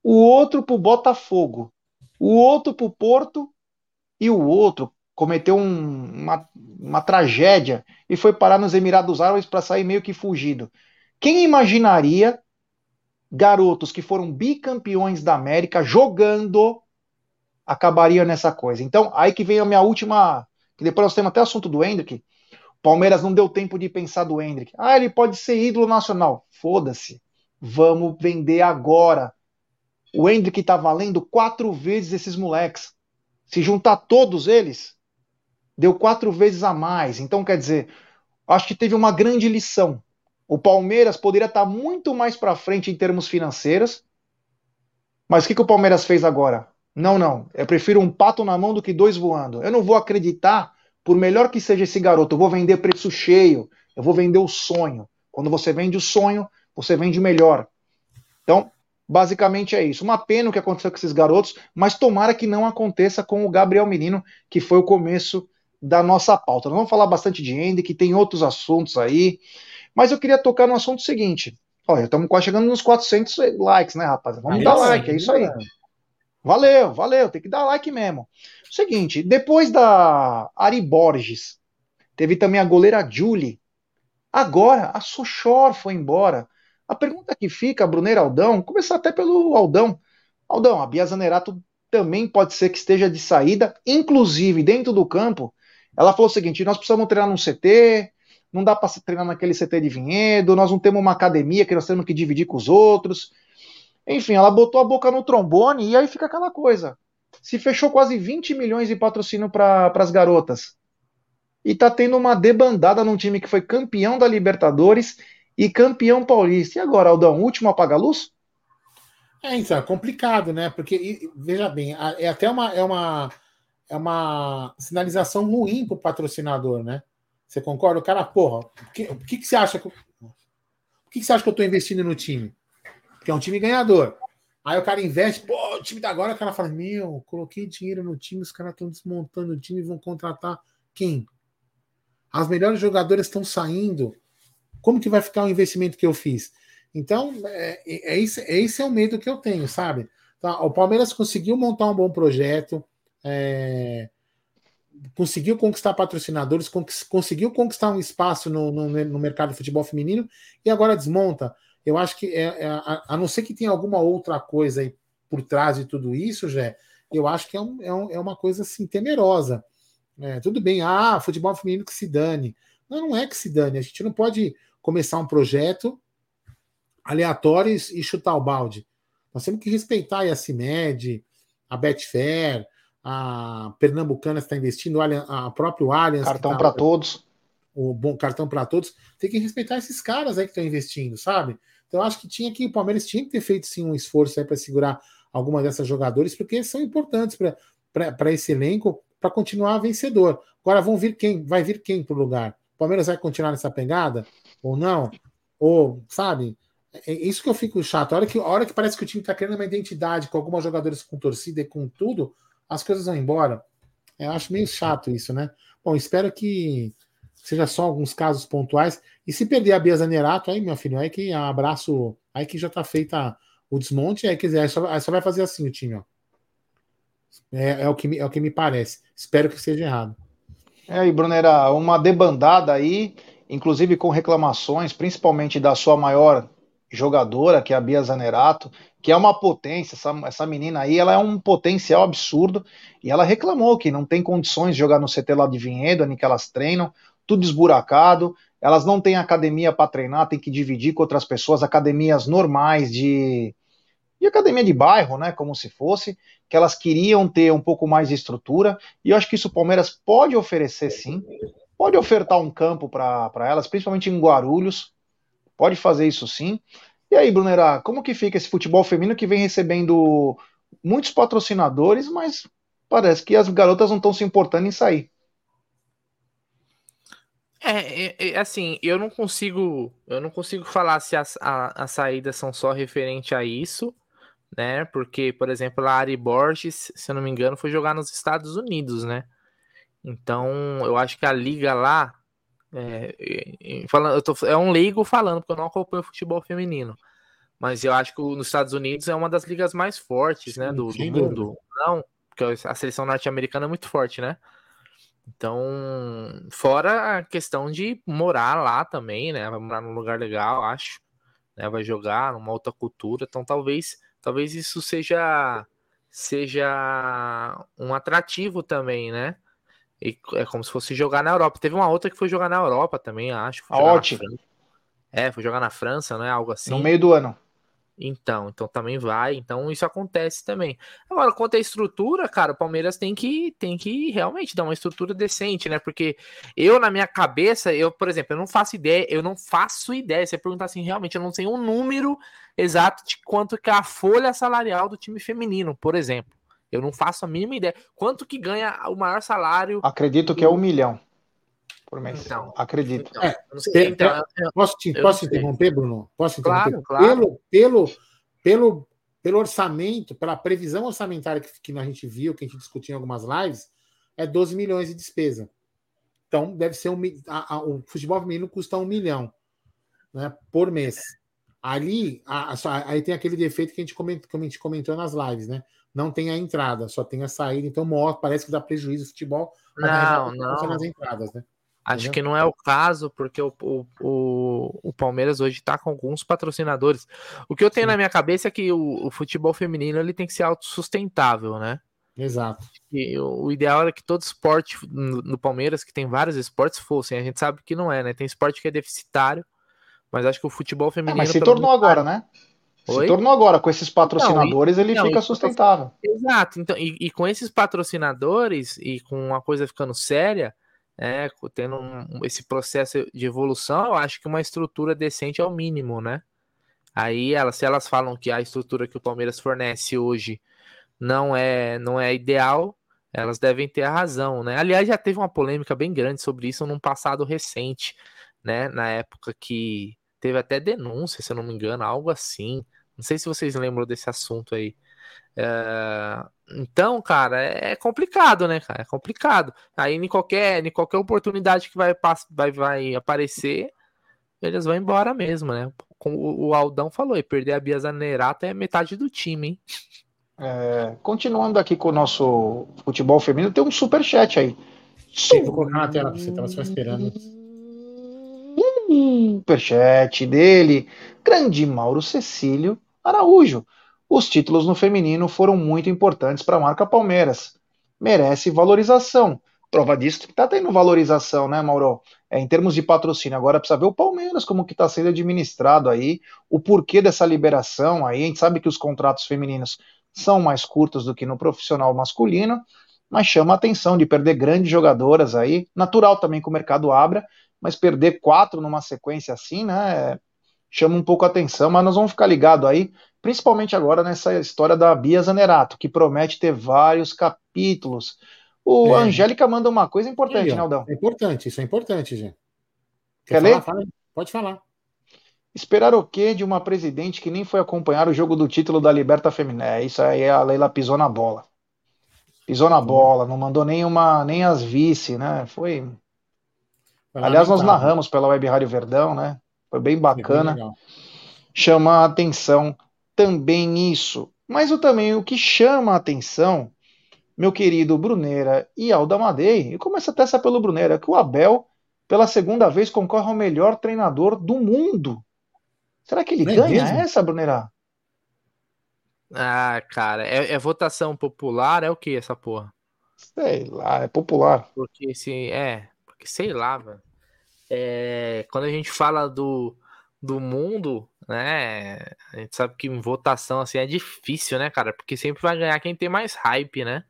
o outro para o Botafogo, o outro para o Porto e o outro cometeu um, uma, uma tragédia e foi parar nos Emirados Árabes para sair meio que fugido. Quem imaginaria garotos que foram bicampeões da América jogando acabariam nessa coisa? Então, aí que vem a minha última. Que depois nós temos até o assunto do Hendrick. Palmeiras não deu tempo de pensar do Hendrick. Ah, ele pode ser ídolo nacional. Foda-se. Vamos vender agora. O Hendrick tá valendo quatro vezes esses moleques. Se juntar todos eles, deu quatro vezes a mais. Então, quer dizer, acho que teve uma grande lição. O Palmeiras poderia estar muito mais para frente em termos financeiros. Mas o que, que o Palmeiras fez agora? Não, não. Eu prefiro um pato na mão do que dois voando. Eu não vou acreditar por melhor que seja esse garoto, eu vou vender preço cheio, eu vou vender o sonho. Quando você vende o sonho, você vende melhor. Então, basicamente é isso. Uma pena o que aconteceu com esses garotos, mas tomara que não aconteça com o Gabriel Menino, que foi o começo da nossa pauta. Nós vamos falar bastante de Andy, que tem outros assuntos aí, mas eu queria tocar no assunto seguinte. Olha, estamos quase chegando nos 400 likes, né, rapaz? Vamos aí dar like, é isso aí. Valeu, valeu, tem que dar like mesmo. Seguinte, depois da Ari Borges, teve também a goleira Julie. Agora, a Sochor foi embora. A pergunta que fica, Bruneiro Aldão, começar até pelo Aldão. Aldão, a Bia Zanerato também pode ser que esteja de saída, inclusive dentro do campo. Ela falou o seguinte: nós precisamos treinar num CT, não dá para treinar naquele CT de vinhedo, nós não temos uma academia que nós temos que dividir com os outros. Enfim, ela botou a boca no trombone e aí fica aquela coisa. Se fechou quase 20 milhões de patrocínio para as garotas. E tá tendo uma debandada num time que foi campeão da Libertadores e campeão paulista. E agora, Aldão, último apaga-luz?
É, então, é complicado, né? Porque, veja bem, é até uma, é uma, é uma sinalização ruim para o patrocinador, né? Você concorda? O cara, porra, o que, que, que você acha que. O que, que você acha que eu estou investindo no time? Porque é um time ganhador. Aí o cara investe, pô, o time da agora, o cara fala: Meu, coloquei dinheiro no time, os caras estão desmontando o time e vão contratar quem? As melhores jogadoras estão saindo. Como que vai ficar o investimento que eu fiz? Então, é, é, esse, esse é o medo que eu tenho, sabe? Então, o Palmeiras conseguiu montar um bom projeto, é, conseguiu conquistar patrocinadores, conseguiu conquistar um espaço no, no, no, mercado de futebol feminino e agora desmonta. Eu acho que, é, é a, a, não ser que tenha alguma outra coisa aí por trás de tudo isso, Jé, eu acho que é, um, é, um, é uma coisa assim temerosa. É, tudo bem, ah, futebol feminino que se dane. Não, não é que se dane. A gente não pode começar um projeto aleatório e chutar o balde. Nós temos que respeitar a CIMED, a Betfair, a Pernambucana está investindo, a próprio Allianz.
Cartão
tá,
para todos.
O bom cartão para todos. Tem que respeitar esses caras aí que estão investindo, sabe? Então, acho que tinha que o Palmeiras tinha que ter feito sim um esforço aí para segurar alguma dessas jogadores, porque são importantes para esse elenco para continuar vencedor. Agora vão vir quem? Vai vir quem para o lugar? O Palmeiras vai continuar nessa pegada ou não? Ou, sabe? É, é isso que eu fico chato. A hora que, a hora que parece que o time está criando uma identidade com algumas jogadores com torcida e com tudo, as coisas vão embora. Eu acho meio chato isso, né? Bom, espero que seja só alguns casos pontuais. E se perder a Bia Zanerato, aí, meu filho, aí que abraço, aí que já está feita o desmonte, aí, quiser, aí só, aí só vai fazer assim o time, ó. É, é, o que me, é o que me parece. Espero que seja errado.
É, e Brunera, uma debandada aí, inclusive com reclamações, principalmente da sua maior jogadora, que é a Bia Zanerato, que é uma potência, essa, essa menina aí, ela é um potencial absurdo, e ela reclamou que não tem condições de jogar no CT lá de Vinhedo, que elas treinam, tudo esburacado, elas não têm academia para treinar, tem que dividir com outras pessoas, academias normais de, de academia de bairro, né, como se fosse, que elas queriam ter um pouco mais de estrutura, e eu acho que isso o Palmeiras pode oferecer sim, pode ofertar um campo para elas, principalmente em Guarulhos, pode fazer isso sim. E aí, Brunera, como que fica esse futebol feminino que vem recebendo muitos patrocinadores, mas parece que as garotas não estão se importando em sair.
É, é, é, assim, eu não consigo, eu não consigo falar se as, a, as saídas são só referente a isso, né? Porque, por exemplo, a Ari Borges, se eu não me engano, foi jogar nos Estados Unidos, né? Então, eu acho que a liga lá, é, falando, eu tô, é um leigo falando, porque eu não acompanho futebol feminino. Mas eu acho que nos Estados Unidos é uma das ligas mais fortes, né? Do, do mundo. Não, porque a seleção norte-americana é muito forte, né? Então, fora a questão de morar lá também, né? Vai morar num lugar legal, acho. Né? Vai jogar numa outra cultura. Então, talvez, talvez isso seja seja um atrativo também, né? E é como se fosse jogar na Europa. Teve uma outra que foi jogar na Europa também, acho.
A ótima.
É, foi jogar na França, não é algo assim.
No meio do ano.
Então, então também vai. Então isso acontece também. Agora, quanto à estrutura, cara, o Palmeiras tem que tem que realmente dar uma estrutura decente, né? Porque eu na minha cabeça, eu, por exemplo, eu não faço ideia, eu não faço ideia. Você perguntar assim, realmente, eu não sei um número exato de quanto que é a folha salarial do time feminino, por exemplo. Eu não faço a mínima ideia. Quanto que ganha o maior salário?
Acredito que é um milhão por mês. Então, Acredito. Então,
é, sei, então, posso te, posso interromper, Bruno? Posso interromper? Claro, claro. Pelo, pelo, pelo, pelo orçamento, pela previsão orçamentária que, que a gente viu, que a gente discutiu em algumas lives, é 12 milhões de despesa. Então, deve ser um. A, a, o futebol feminino custa um milhão né, por mês. Ali, a, aí tem aquele defeito que a, gente comentou, que a gente comentou nas lives, né? Não tem a entrada, só tem a saída. Então, parece que dá prejuízo o futebol.
Não, não. Nas entradas, né? Acho Entendeu? que não é o caso, porque o, o, o, o Palmeiras hoje está com alguns patrocinadores. O que eu tenho Sim. na minha cabeça é que o, o, futebol feminino ele tem que ser autossustentável, né?
Exato.
E o, o ideal era que todo esporte no, no, Palmeiras, que tem vários esportes, fossem. A gente sabe que não é, né? Tem esporte que é deficitário, mas acho que o futebol feminino. É, mas
se tornou agora, né? Oi? Se tornou agora, com esses patrocinadores, não, e, ele não, fica sustentável.
Exato. Então, e, e com esses patrocinadores e com a coisa ficando séria é, tendo um, esse processo de evolução, eu acho que uma estrutura decente é o mínimo, né? Aí elas, se elas falam que a estrutura que o Palmeiras fornece hoje não é não é ideal, elas devem ter a razão, né? Aliás, já teve uma polêmica bem grande sobre isso num passado recente, né? Na época que teve até denúncia, se eu não me engano, algo assim. Não sei se vocês lembram desse assunto aí. É, então, cara, é, complicado, né, cara? É complicado. Aí, em qualquer, em qualquer oportunidade que vai, vai, vai aparecer, eles vão embora mesmo, né? como o Aldão falou, e perder a Bia Zanerato é metade do time, hein?
É, continuando aqui com o nosso futebol feminino, tem um super chat aí.
Sim, vou colocar na tela você, estava só esperando.
Superchat dele, grande Mauro Cecílio Araújo. Os títulos no feminino foram muito importantes para a marca Palmeiras. Merece valorização. Prova disso que está tendo valorização, né, Mauro? É, em termos de patrocínio. Agora precisa ver o Palmeiras como que está sendo administrado aí, o porquê dessa liberação aí. A gente sabe que os contratos femininos são mais curtos do que no profissional masculino, mas chama a atenção de perder grandes jogadoras aí. Natural também que o mercado abra, mas perder quatro numa sequência assim, né? Chama um pouco a atenção, mas nós vamos ficar ligado aí, principalmente agora nessa história da Bia Zanerato, que promete ter vários capítulos. O é. Angélica manda uma coisa importante, Naldão.
É importante, isso é importante, gente.
Quer, Quer ler? Fala,
pode falar.
Esperar o quê de uma presidente que nem foi acompanhar o jogo do título da Liberta Feminina? É, isso aí a Leila pisou na bola. Pisou na bola, não mandou nem uma, nem as vice, né? Foi. Foi Aliás, nós narramos pela Web Rádio Verdão, né? Foi bem bacana. Bem chama a atenção também isso. Mas o também o que chama a atenção meu querido Bruneira e Aldamadei, e começa até essa pelo Bruneira, que o Abel, pela segunda vez, concorre ao melhor treinador do mundo. Será que ele é ganha mesmo? essa, Bruneira?
Ah, cara, é, é, votação popular? É o que essa porra?
Sei lá, é popular.
Porque se. É, porque sei lá, velho. É, quando a gente fala do, do mundo, né? A gente sabe que em votação assim é difícil, né, cara? Porque sempre vai ganhar quem tem mais hype, né?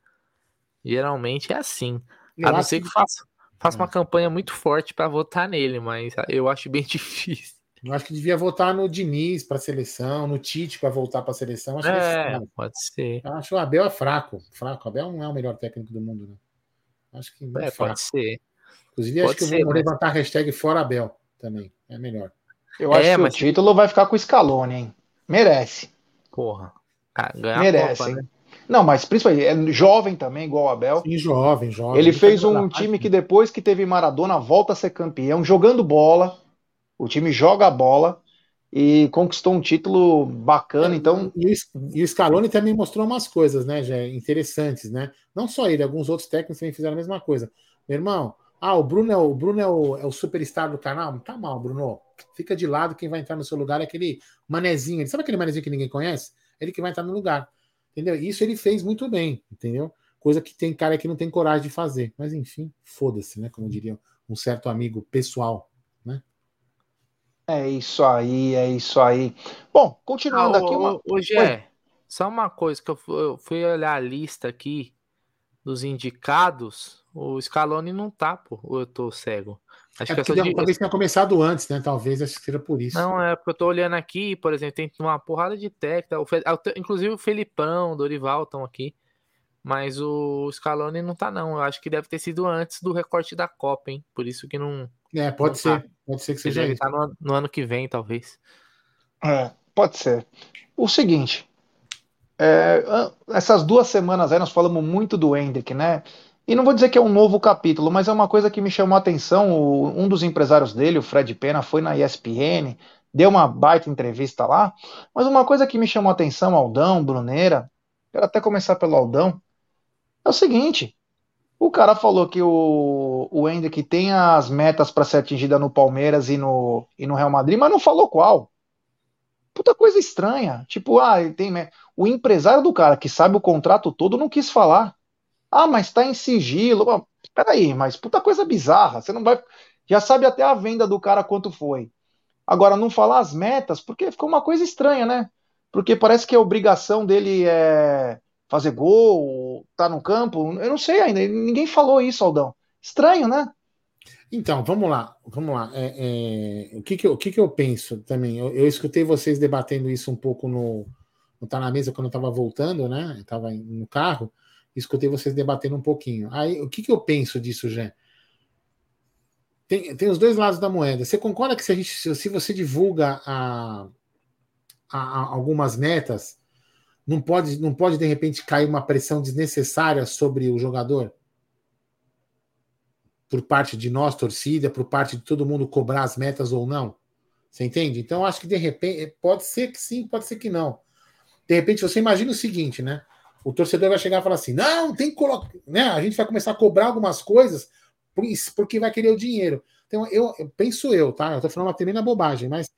Geralmente é assim. Eu a não ser que faça, faça uma campanha muito forte para votar nele, mas eu acho bem <laughs> difícil.
Eu acho que devia votar no Diniz para seleção, no Tite para voltar para a seleção. Acho
é, que pode ser.
Eu acho que o Abel é fraco. Fraco. O Abel não é o melhor técnico do mundo, né? Acho que
é, é pode ser.
Inclusive,
pode
acho que ser, eu vou mas... levantar a hashtag fora Abel também. É melhor.
Eu acho é, que mas... o título vai ficar com o Scaloni, hein? Merece.
Porra. Ah,
Merece, Copa, né? Não, mas principalmente é jovem também, igual o Abel.
Sim, jovem, jovem.
Ele, fez um time que depois que teve Maradona volta a ser campeão, jogando bola. O time joga a bola e conquistou um título bacana. Então
e, o Scaloni também mostrou umas coisas, né, já interessantes, né? Não só ele, alguns outros técnicos também fizeram a mesma coisa. Meu irmão, ah, o Bruno é o Bruno é o, é o superstar do canal. Tá mal, Bruno. Fica de lado. Quem vai entrar no seu lugar é aquele manezinho. Sabe aquele manezinho que ninguém conhece? Ele que vai entrar no lugar. Entendeu? Isso ele fez muito bem, entendeu? Coisa que tem cara que não tem coragem de fazer. Mas enfim, foda-se, né? Como diria um certo amigo pessoal, né?
É isso aí, é isso aí. Bom, continuando ah, aqui. Uma...
Hoje é só uma coisa que eu fui, eu fui olhar a lista aqui dos indicados. O Scaloni não tá, pô. Ou eu tô cego?
Acho é que de... talvez tenha começado antes, né? Talvez acho que seja por isso.
Não, é porque eu tô olhando aqui, por exemplo, tem uma porrada de técnica. Inclusive o Felipão, o Dorival estão aqui. Mas o Scaloni não tá, não. Eu acho que deve ter sido antes do recorte da Copa, hein? Por isso que não.
É, pode não ser. Tá. Pode ser que seja.
Deve estar tá no, no, ano que vem, talvez.
É, pode ser. O seguinte. É, essas duas semanas aí nós falamos muito do Hendrick, né? E não vou dizer que é um novo capítulo, mas é uma coisa que me chamou a atenção. O, um dos empresários dele, o Fred Pena, foi na ESPN, deu uma baita entrevista lá. Mas uma coisa que me chamou a atenção, Aldão, Bruneira, quero até começar pelo Aldão, é o seguinte: o cara falou que o, o Hendrick tem as metas para ser atingida no Palmeiras e no, e no Real Madrid, mas não falou qual. Puta coisa estranha. Tipo, ah, tem. O empresário do cara que sabe o contrato todo não quis falar. Ah, mas está em sigilo. Peraí, mas puta coisa bizarra. Você não vai. Já sabe até a venda do cara quanto foi. Agora, não falar as metas, porque ficou uma coisa estranha, né? Porque parece que a obrigação dele é fazer gol, tá no campo. Eu não sei ainda. Ninguém falou isso, Aldão. Estranho, né?
Então, vamos lá, vamos lá. É, é, o que, que, eu, o que, que eu penso também? Eu, eu, escutei vocês debatendo isso um pouco no, no Tá na Mesa quando eu estava voltando, né? Eu estava no carro escutei vocês debatendo um pouquinho. Aí, o que, que eu penso disso, Jé? Tem, tem os dois lados da moeda. Você concorda que se, a gente, se você divulga a, a, a algumas metas, não pode, não pode de repente cair uma pressão desnecessária sobre o jogador? Por parte de nós, torcida, por parte de todo mundo cobrar as metas ou não? Você entende? Então, acho que de repente, pode ser que sim, pode ser que não. De repente, você imagina o seguinte, né? O torcedor vai chegar e falar assim: não, tem que colocar. Né? A gente vai começar a cobrar algumas coisas porque vai querer o dinheiro. Então, eu, eu penso eu, tá? Eu tô falando uma tremenda bobagem, mas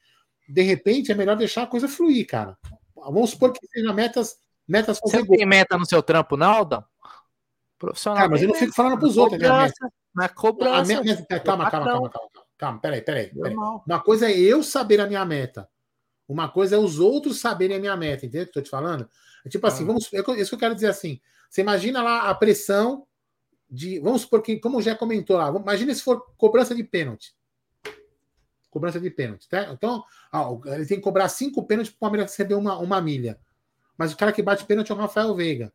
de repente é melhor deixar a coisa fluir, cara. Vamos supor que seja metas, metas
Você não tem meta no seu trampo, não, Aldão?
Profissional. Cara, mas eu não fico falando pros outros,
meta. Na cobrança.
Minha, minha, calma, calma, calma, calma, calma. Peraí, peraí. peraí. Uma coisa é eu saber a minha meta. Uma coisa é os outros saberem a minha meta, entendeu? Que eu tô te falando? É tipo assim, ah. vamos. É isso que eu quero dizer assim. Você imagina lá a pressão de. Vamos supor que, como já comentou lá, imagina se for cobrança de pênalti. Cobrança de pênalti, tá? Então, ele tem que cobrar cinco pênaltis para o Palmeiras receber uma, uma milha. Mas o cara que bate pênalti é o Rafael Veiga.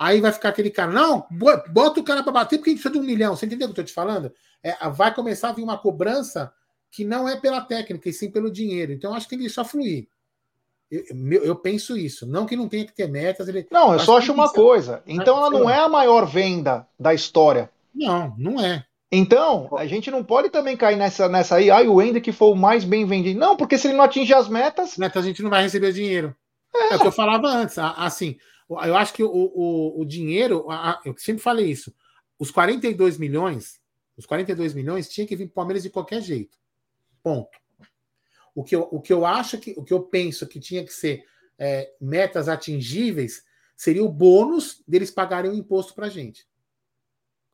Aí vai ficar aquele cara, não, bota o cara para bater porque a gente precisa de um milhão. Você entendeu o que eu estou te falando? É, vai começar a vir uma cobrança que não é pela técnica, e sim pelo dinheiro. Então, acho que tem que deixar fluir. Eu, eu, eu, penso isso. Não que não tenha que ter metas. Ele...
Não, eu só acho uma coisa. Então ela não é a maior venda da história.
Não, não é.
Então, a gente não pode também cair nessa, nessa aí, ai, o Ender que foi o mais bem vendido. Não, porque se ele não atingir as metas.
Metas a gente não vai receber dinheiro. É, é o que eu falava antes. Assim, eu acho que o, o, o dinheiro, eu sempre falei isso. Os 42 milhões, os 42 milhões tinha que vir para o Palmeiras de qualquer jeito. Ponto. O que eu, o que eu acho que o que eu penso que tinha que ser é, metas atingíveis seria o bônus deles pagarem o imposto para gente.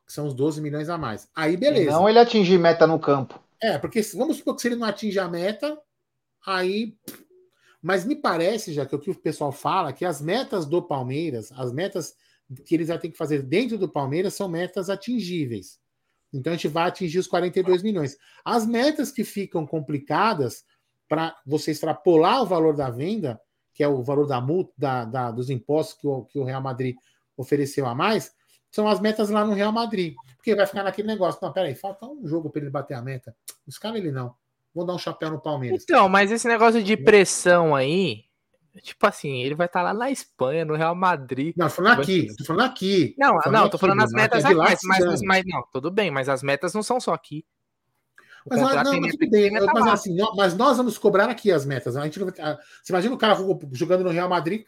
Que são os 12 milhões a mais. Aí beleza.
não ele atingir meta no campo.
É, porque vamos supor que se ele não atinge a meta, aí. Mas me parece, já que o que o pessoal fala, que as metas do Palmeiras, as metas que eles vão ter que fazer dentro do Palmeiras são metas atingíveis. Então a gente vai atingir os 42 milhões. As metas que ficam complicadas para você extrapolar o valor da venda, que é o valor da multa, da, da, dos impostos que o, que o Real Madrid ofereceu a mais, são as metas lá no Real Madrid. Porque vai ficar naquele negócio. Não, peraí, falta um jogo para ele bater a meta. Os caras ele não. Vou dar um chapéu no Palmeiras.
Então, mas esse negócio de pressão aí, Tipo assim, ele vai estar tá lá na Espanha, no Real Madrid.
Não, tô falando aqui, tô falando aqui.
Não,
tô falando
não, aqui, tô falando as metas aqui, mas, mas, mas, não, tudo bem, mas as metas não são só aqui.
Mas, não, mas mas, assim, mas nós vamos cobrar aqui as metas. A gente, ah, você imagina o cara jogando no Real Madrid,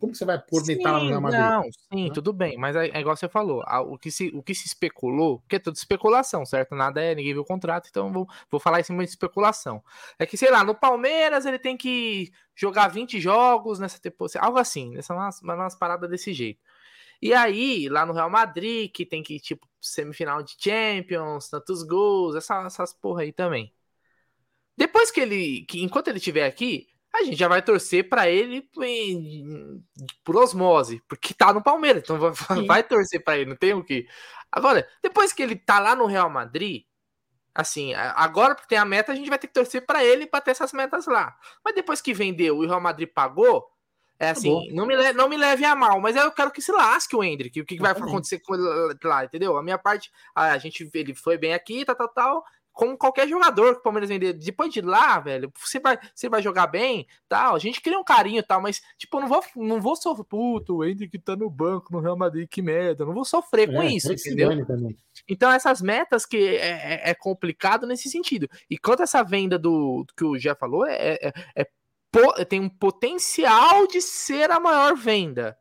como que você vai cornetar lá no Real Madrid? Não,
sim, tudo bem, mas é, é igual você falou, o que, se, o que se especulou, porque é tudo especulação, certo? Nada é, ninguém viu o contrato, então vou, vou falar em cima de especulação. É que, sei lá, no Palmeiras ele tem que jogar 20 jogos nessa temporada, algo assim, nessa umas, umas paradas desse jeito. E aí, lá no Real Madrid, que tem que, tipo, semifinal de Champions, tantos gols, essa, essas porra aí também. Depois que ele. Que, enquanto ele estiver aqui, a gente já vai torcer para ele por osmose, porque tá no Palmeiras, então vai, vai torcer para ele, não tem o que. Agora, depois que ele tá lá no Real Madrid, assim, agora porque tem a meta, a gente vai ter que torcer para ele para ter essas metas lá. Mas depois que vendeu e o Real Madrid pagou, é tá assim, não, me leve, não me leve a mal, mas eu quero que se lasque o Hendrick. O que, que vai acontecer com ele lá, entendeu? A minha parte, a gente, ele foi bem aqui, tal, tal, tal. Como qualquer jogador que o Palmeiras vender. Depois de lá, velho, você vai, você vai jogar bem, tal. A gente cria um carinho tal, mas, tipo, eu não vou, não vou sofrer. Puto, o Hendrick tá no banco no Real Madrid, que merda. Eu não vou sofrer é, com isso, entendeu? Então, essas metas que é, é, é, complicado nesse sentido. E quanto a essa venda do, que o Jeff falou, é, é, é tem um potencial de ser a maior venda,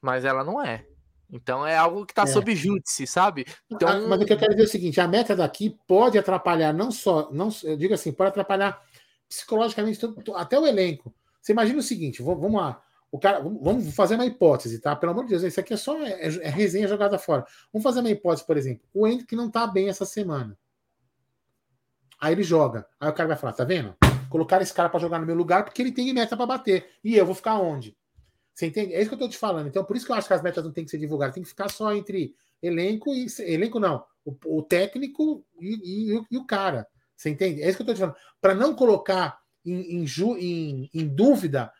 mas ela não é. Então é algo que está é. sob júdice, sabe? Então...
Ah, mas o que eu quero dizer é o seguinte: a meta daqui pode atrapalhar, não só, não, eu digo assim, pode atrapalhar psicologicamente até o elenco. Você imagina o seguinte: vamos lá, o cara, vamos fazer uma hipótese, tá? Pelo amor de Deus, isso aqui é só é, é resenha jogada fora. Vamos fazer uma hipótese, por exemplo: o Hendrick não está bem essa semana. Aí ele joga. Aí o cara vai falar: tá vendo? Colocar esse cara para jogar no meu lugar porque ele tem meta para bater. E eu vou ficar onde? Você entende? É isso que eu tô te falando. Então, por isso que eu acho que as metas não tem que ser divulgadas, tem que ficar só entre elenco e. Elenco não. O, o técnico e, e, e, o cara. Você entende? É isso que eu tô te falando. Para não colocar em, em, em, em dúvida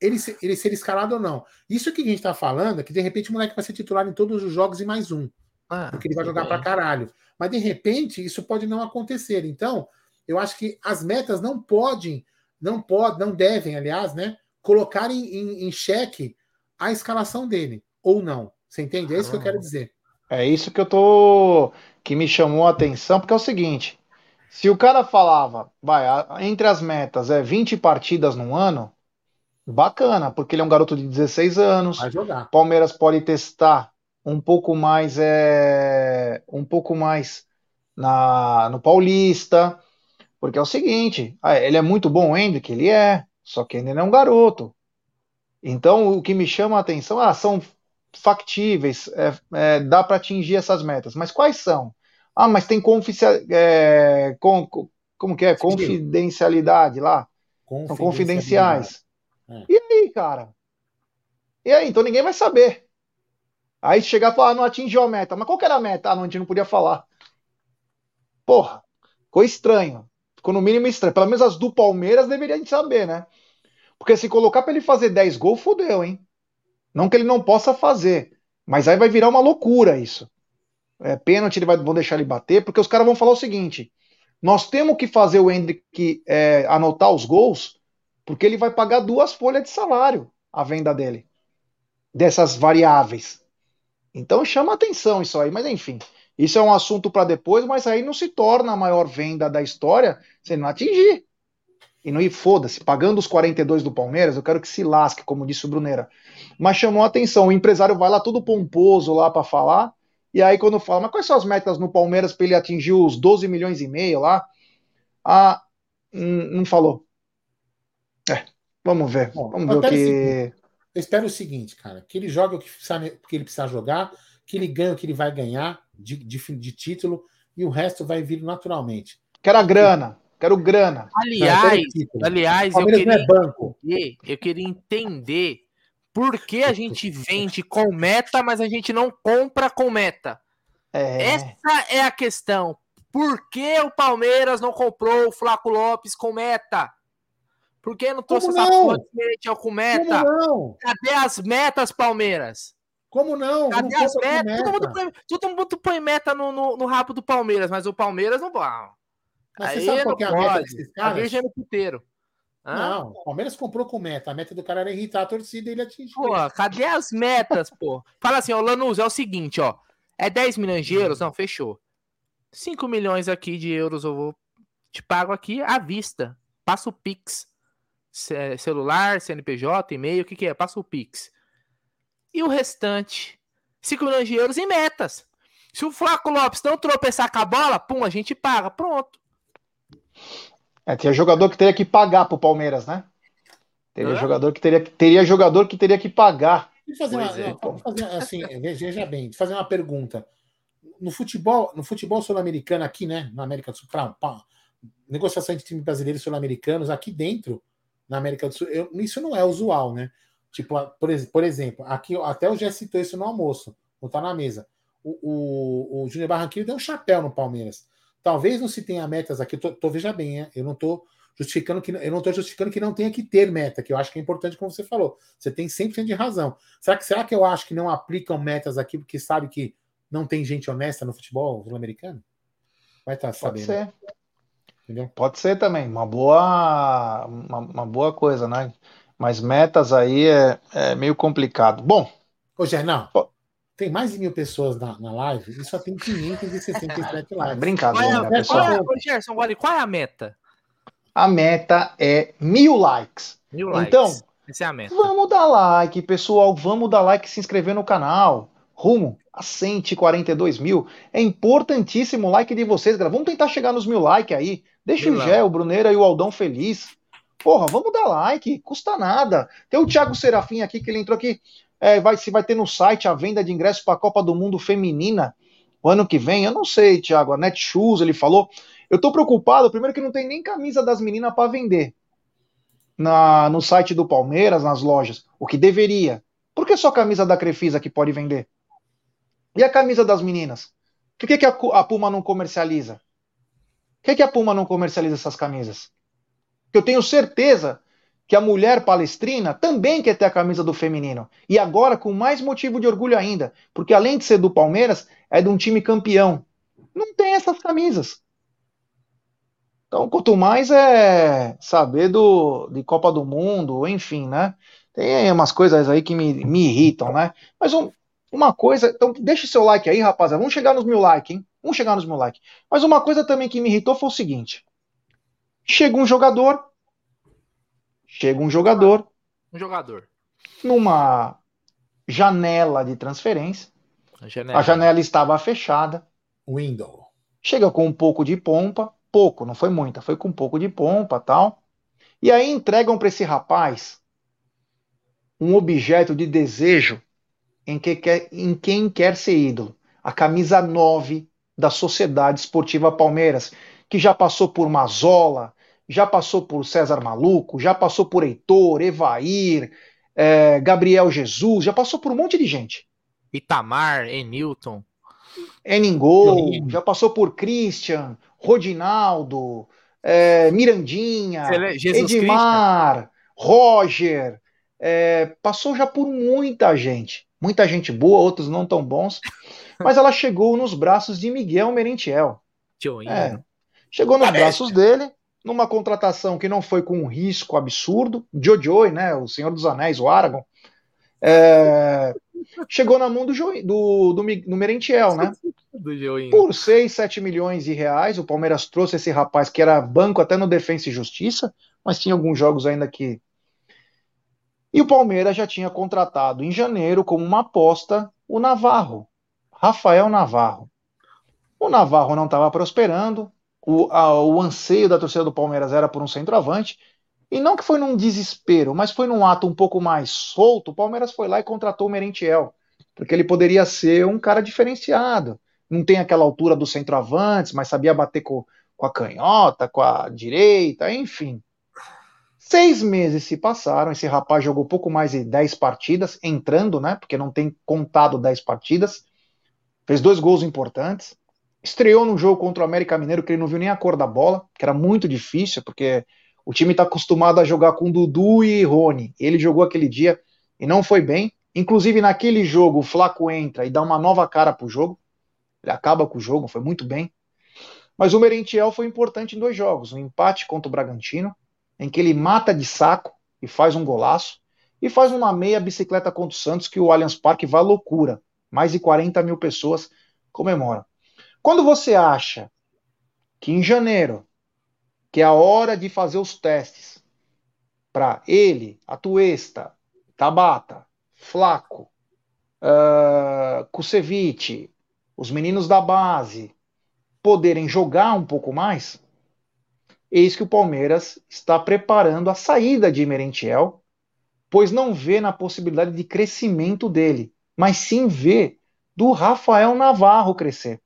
ele, ele ser escalado ou não. Isso que a gente está falando é que de repente o moleque vai ser titular em todos os jogos e mais um. Ah, porque ele vai jogar para caralho. Mas de repente isso pode não acontecer. Então, eu acho que as metas não podem, não podem, não devem, aliás, né, colocar em, em, em xeque a escalação dele, ou não. Você entende? É isso que eu quero dizer.
É isso que eu tô. que me chamou a atenção, porque é o seguinte: Se o cara falava, vai, entre as metas é 20 partidas no ano, bacana, porque ele é um garoto de 16 anos.
Vai jogar.
Palmeiras pode testar um pouco mais, é, um pouco mais na, no Paulista, porque é o seguinte, ah, ele é muito bom, o Hendrick, ele é, só que ainda não é um garoto. Então, o que me chama a atenção, ah, são factíveis, é, é, dá para atingir essas metas, mas quais são? Ah, mas tem é, com, como que é? Confidencialidade lá. São confidenciais. É. E aí, cara? E aí? Então ninguém vai saber. Aí chegar e falar, ah, não atingiu a meta. Mas qual que era a meta? Ah, não, a gente não podia falar. Porra, ficou estranho. Ficou no mínimo estranho. Pelo menos as do Palmeiras deveriam saber, né? Porque se colocar para ele fazer 10 gols, fodeu, hein? Não que ele não possa fazer. Mas aí vai virar uma loucura isso. É, pênalti, ele vai, vão deixar ele bater, porque os caras vão falar o seguinte: nós temos que fazer o Hendrick é, anotar os gols, porque ele vai pagar duas folhas de salário a venda dele, dessas variáveis. Então chama atenção isso aí, mas enfim, isso é um assunto para depois, mas aí não se torna a maior venda da história se não atingir. E não ir, foda-se, pagando os 42 do Palmeiras, eu quero que se lasque, como disse o Brunera. Mas chamou atenção, o empresário vai lá todo pomposo lá para falar, e aí quando fala, mas quais são as metas no Palmeiras para ele atingir os 12 milhões e meio lá? Ah, não falou. É, vamos ver. Vamos ver o que.
Eu espero o seguinte, cara, que ele jogue o que, precisa, que ele precisa jogar, que ele ganhe o que ele vai ganhar de, de, de título e o resto vai vir naturalmente.
Quero a grana, quero grana.
Aliás, aliás, eu queria, é banco. Entender, eu queria entender por que a gente vende com meta, mas a gente não compra com meta. É... Essa é a questão. Por que o Palmeiras não comprou o Flaco Lopes com meta? Por que não trouxe essa porra de com meta? Cadê as metas, Palmeiras?
Como não?
Cadê
não
as metas? Meta. Todo, mundo põe, todo mundo põe meta no, no, no rabo do Palmeiras, mas o Palmeiras não pode. Aí sabe qual é a meta desses caras? A Virgem é no puteiro.
Não, o Palmeiras comprou com meta. A meta do cara era irritar a torcida e ele atingiu.
Pô, cadê as metas, pô? Fala assim, ó, Lanús, é o seguinte, ó. É 10 milhões de euros? Não, fechou. 5 milhões aqui de euros eu vou te pago aqui à vista. Passa o Pix celular, CNPJ, e-mail, o que, que é? Passa o Pix. E o restante, 5 milhões de euros em metas. Se o Flaco Lopes não tropeçar com a bola, pum, a gente paga. Pronto.
É, tinha jogador que teria que pagar pro Palmeiras, né? Teria, jogador, que teria, teria jogador que teria que pagar.
Fazer uma, é. não, fazer, assim, veja bem, fazer uma pergunta. No futebol, no futebol sul-americano aqui, né, na América do Sul, pra, pra, negociação de times brasileiros e sul-americanos aqui dentro, na América do Sul. Eu, isso não é usual, né? Tipo, por, por exemplo, aqui até o Jé citou isso no almoço, não tá na mesa. O, o, o Júnior Barranquilla deu um chapéu no Palmeiras. Talvez não se tenha metas aqui, tô, tô veja bem, né? eu não tô justificando que eu não estou justificando que não tenha que ter meta, que eu acho que é importante, como você falou. Você tem 100% de razão. Será que, será que eu acho que não aplicam metas aqui porque sabe que não tem gente honesta no futebol sul-americano? Vai estar tá sabendo.
Pode ser. Entendeu? Pode ser também, uma boa, uma, uma, boa coisa, né? Mas metas aí é, é meio complicado. Bom.
Ô, Gernão, tem mais de mil pessoas na, na live e só tem 567 lives.
Brincadeira,
qual é, pessoal. Qual é, ô, Gerson, qual é a meta?
A meta é mil likes.
Mil likes.
Então,
Essa é a meta.
vamos dar like, pessoal. Vamos dar like e se inscrever no canal. Rumo a 142 mil. É importantíssimo o like de vocês, galera. Vamos tentar chegar nos mil likes aí. Deixa o Gé, o Bruneira e o Aldão feliz. Porra, vamos dar like, custa nada. Tem o Thiago Serafim aqui, que ele entrou aqui. É, vai, se vai ter no site a venda de ingressos para a Copa do Mundo Feminina o ano que vem. Eu não sei, Thiago. A Netshoes, ele falou. Eu tô preocupado, primeiro que não tem nem camisa das meninas para vender na, no site do Palmeiras, nas lojas. O que deveria. Por que só a camisa da Crefisa que pode vender? E a camisa das meninas? Por que, que a, a Puma não comercializa? Por que, que a Puma não comercializa essas camisas? Eu tenho certeza que a mulher palestrina também quer ter a camisa do feminino. E agora com mais motivo de orgulho ainda, porque além de ser do Palmeiras, é de um time campeão. Não tem essas camisas. Então, quanto mais é saber do, de Copa do Mundo, enfim, né? Tem umas coisas aí que me, me irritam, né? Mas um, uma coisa, então deixa o seu like aí, rapaziada. Vamos chegar nos mil likes, hein? Vamos chegar nos mil likes. Mas uma coisa também que me irritou foi o seguinte: chega um jogador, chega um jogador,
um jogador
numa janela de transferência. A janela, a janela estava fechada.
Window.
Chega com um pouco de pompa, pouco, não foi muita, foi com um pouco de pompa, tal. E aí entregam para esse rapaz um objeto de desejo em, que quer, em quem quer ser ídolo. A camisa 9 da Sociedade Esportiva Palmeiras, que já passou por Mazola, já passou por César Maluco, já passou por Heitor, Evair, é, Gabriel Jesus, já passou por um monte de gente.
Itamar, Enilton.
Eningol, já passou por Christian, Rodinaldo, é, Mirandinha, Jesus Edmar, Roger, é, passou já por muita gente. Muita gente boa, outros não tão bons. <laughs> Mas ela chegou nos braços de Miguel Merentiel. É, chegou nos braços dele, numa contratação que não foi com um risco absurdo. Jojo, né, o Senhor dos Anéis, o Aragorn. É, chegou na mão do, do, do, do Merentiel, né? Por 6, 7 milhões de reais, o Palmeiras trouxe esse rapaz que era banco até no Defensa e Justiça, mas tinha alguns jogos ainda que e o Palmeiras já tinha contratado em janeiro como uma aposta o Navarro, Rafael Navarro. O Navarro não estava prosperando, o, a, o anseio da torcida do Palmeiras era por um centroavante, e não que foi num desespero, mas foi num ato um pouco mais solto, o Palmeiras foi lá e contratou o Merentiel, porque ele poderia ser um cara diferenciado. Não tem aquela altura dos centroavantes, mas sabia bater com, com a canhota, com a direita, enfim. Seis meses se passaram, esse rapaz jogou pouco mais de 10 partidas, entrando, né? Porque não tem contado 10 partidas. Fez dois gols importantes. Estreou no jogo contra o América Mineiro, que ele não viu nem a cor da bola, que era muito difícil, porque o time está acostumado a jogar com Dudu e Rony. Ele jogou aquele dia e não foi bem. Inclusive, naquele jogo, o Flaco entra e dá uma nova cara pro jogo. Ele acaba com o jogo, foi muito bem. Mas o Merentiel foi importante em dois jogos: um empate contra o Bragantino em que ele mata de saco e faz um golaço, e faz uma meia bicicleta contra o Santos, que o Allianz Parque vai loucura. Mais de 40 mil pessoas comemoram. Quando você acha que em janeiro, que é a hora de fazer os testes para ele, Atuesta, Tabata, Flaco, uh, Kusevich, os meninos da base poderem jogar um pouco mais, eis que o Palmeiras está preparando a saída de Merentiel, pois não vê na possibilidade de crescimento dele, mas sim vê do Rafael Navarro crescer.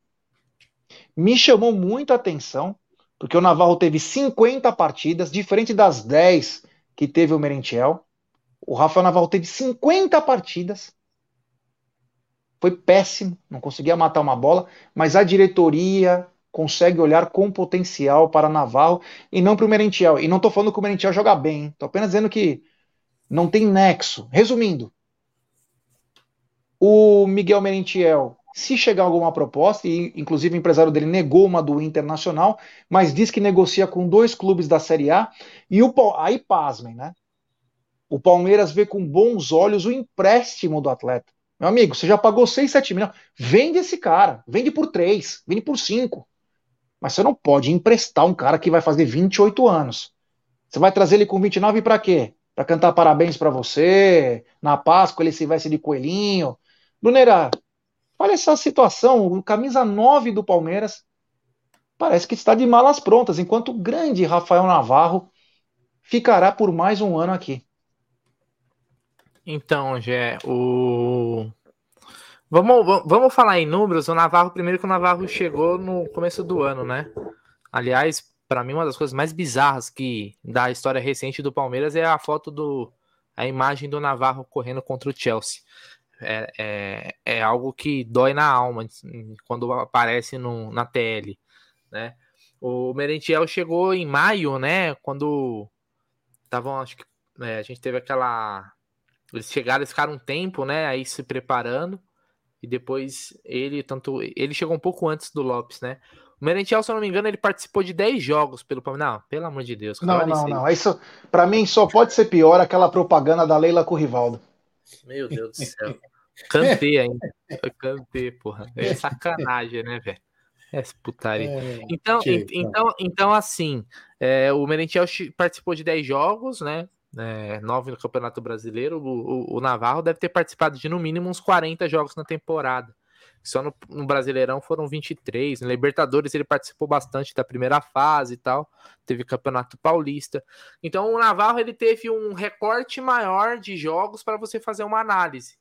Me chamou muito a atenção, porque o Navarro teve 50 partidas, diferente das 10 que teve o Merentiel. O Rafael Navarro teve 50 partidas. Foi péssimo, não conseguia matar uma bola, mas a diretoria, consegue olhar com potencial para Navarro e não para o Merentiel. E não estou falando que o Merentiel joga bem, estou apenas dizendo que não tem nexo. Resumindo, o Miguel Merentiel, se chegar alguma proposta, e inclusive o empresário dele negou uma do Internacional, mas diz que negocia com dois clubes da Série A, e o aí pasmem, né? O Palmeiras vê com bons olhos o empréstimo do atleta. Meu amigo, você já pagou 6, 7 milhões. Vende esse cara. Vende por 3, vende por 5. Mas você não pode emprestar um cara que vai fazer 28 anos. Você vai trazer ele com 29 para quê? Para cantar parabéns para você, na Páscoa ele se veste de coelhinho. Brunera, olha essa situação, o camisa 9 do Palmeiras parece que está de malas prontas, enquanto o grande Rafael Navarro ficará por mais um ano aqui.
Então, Gé, o Vamos, vamos falar em números. O Navarro, primeiro que o Navarro chegou no começo do ano, né? Aliás, para mim, uma das coisas mais bizarras que da história recente do Palmeiras é a foto do. a imagem do Navarro correndo contra o Chelsea. É, é, é algo que dói na alma quando aparece no, na TL, né? O Merentiel chegou em maio, né? Quando estavam, acho que é, a gente teve aquela. Eles chegaram, eles ficaram um tempo, né? Aí se preparando. E depois ele, tanto. Ele chegou um pouco antes do Lopes, né? O Merentiel, se eu não me engano, ele participou de 10 jogos pelo Palmeiras. Não, pelo amor de Deus.
Não, não, não. Isso, pra mim, só pode ser pior aquela propaganda da Leila com o Rivaldo.
Meu Deus do céu. <laughs> Cantei ainda. Kanté, porra. É sacanagem, né, velho? É putaria. É, então, então, então, assim, é, o Merentiel participou de 10 jogos, né? É, 9 no Campeonato Brasileiro. O, o, o, Navarro deve ter participado de no mínimo uns 40 jogos na temporada. Só no, no, Brasileirão foram 23. No Libertadores ele participou bastante da primeira fase e tal. Teve Campeonato Paulista. Então o Navarro ele teve um recorte maior de jogos para você fazer uma análise.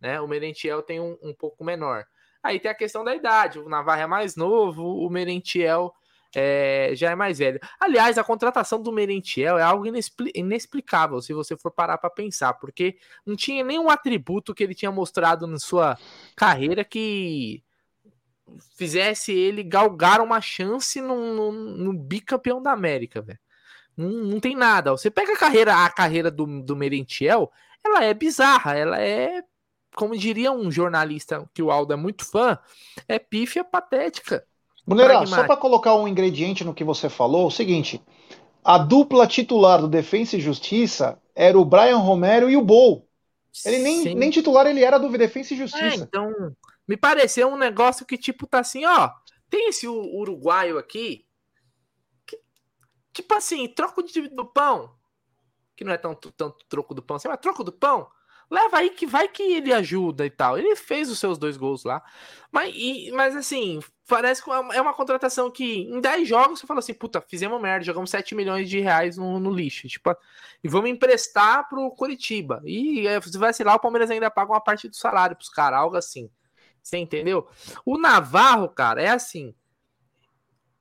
Né? O Merentiel tem um, um pouco menor. Aí tem a questão da idade. O Navarro é mais novo, o Merentiel é, já é mais velho. Aliás, a contratação do Merentiel é algo inexpli inexplicável se você for parar para pensar, porque não tinha nenhum atributo que ele tinha mostrado na sua carreira que fizesse ele galgar uma chance no, no, no bicampeão da América, velho. Não, não, tem nada. Você pega a carreira, a carreira do, do Merentiel, ela é bizarra, ela é, como diria um jornalista que o Aldo é muito fã, é pífia patética.
Brunera, só para colocar um ingrediente no que você falou, o seguinte: a dupla titular do Defensa e Justiça era o Brian Romero e o Bol. Ele nem, nem titular ele era do Defensa e Justiça. É,
então, me pareceu um negócio que, tipo, tá assim, ó. Tem esse uruguaio aqui. Que, tipo assim, troco de, do pão. Que não é tão, tanto troco do pão, você vai troco do pão leva aí que vai que ele ajuda e tal. Ele fez os seus dois gols lá. Mas, e, mas assim, parece que é uma contratação que em 10 jogos você fala assim, puta, fizemos merda, jogamos 7 milhões de reais no, no lixo. Tipo, e vamos emprestar pro Curitiba. E você vai, sei lá, o Palmeiras ainda paga uma parte do salário pros caras, algo assim. Você entendeu? O Navarro, cara, é assim.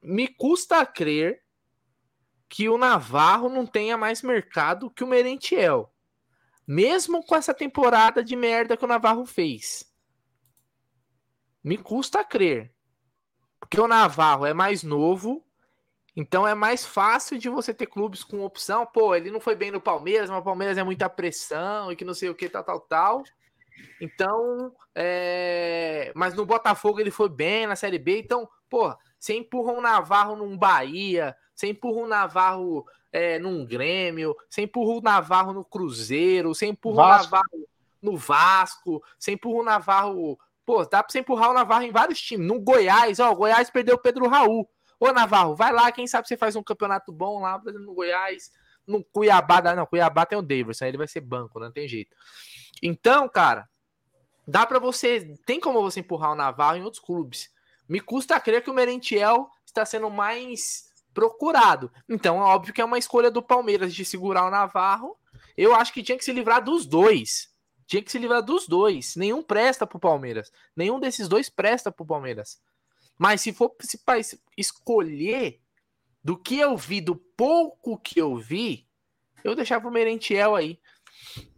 Me custa crer que o Navarro não tenha mais mercado que o Merentiel. Mesmo com essa temporada de merda que o Navarro fez. Me custa crer. Porque o Navarro é mais novo, então é mais fácil de você ter clubes com opção. Pô, ele não foi bem no Palmeiras, mas o Palmeiras é muita pressão e que não sei o que, tal, tal, tal. Então, é... mas no Botafogo ele foi bem na Série B. Então, pô, você empurra um Navarro num Bahia, você empurra um Navarro é, num Grêmio, você empurra o Navarro no Cruzeiro, você empurra o Navarro no Vasco, você empurra o Navarro. Pô, dá pra você empurrar o Navarro em vários times. No Goiás, ó, o Goiás perdeu o Pedro Raul. Ô, Navarro, vai lá, quem sabe você faz um campeonato bom lá, por exemplo, no Goiás. No Cuiabá, não, Cuiabá tem o Davidson, ele vai ser banco, não tem jeito. Então, cara, dá para você, tem como você empurrar o Navarro em outros clubes. Me custa crer que o Merentiel está sendo mais procurado. Então, é óbvio que é uma escolha do Palmeiras de segurar o Navarro. Eu acho que tinha que se livrar dos dois. Tinha que se livrar dos dois. Nenhum presta pro Palmeiras. Nenhum desses dois presta pro Palmeiras. Mas se for se escolher do que eu vi, do pouco que eu vi, eu deixava o Merentiel aí.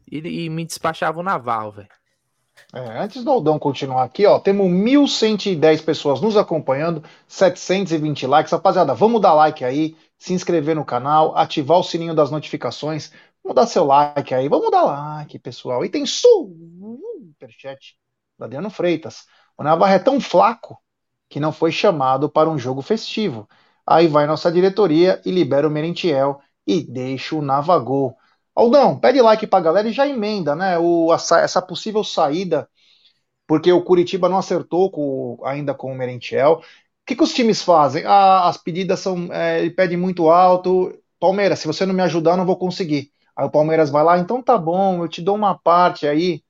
E, e me despachava o Navarro, velho.
É, antes do Aldão continuar aqui, ó, temos 1.110 pessoas nos acompanhando, 720 likes. Rapaziada, vamos dar like aí, se inscrever no canal, ativar o sininho das notificações. Vamos dar seu like aí, vamos dar like, pessoal. E tem superchat da Adriano Freitas. O Navarro é tão flaco que não foi chamado para um jogo festivo. Aí vai nossa diretoria e libera o Merentiel e deixa o Navagol. Aldão, pede like pra galera e já emenda, né? O, essa, essa possível saída, porque o Curitiba não acertou com, ainda com o Merentiel. O que, que os times fazem? Ah, as pedidas são. É, ele pede muito alto. Palmeiras, se você não me ajudar, não vou conseguir. Aí o Palmeiras vai lá, então tá bom, eu te dou uma parte aí.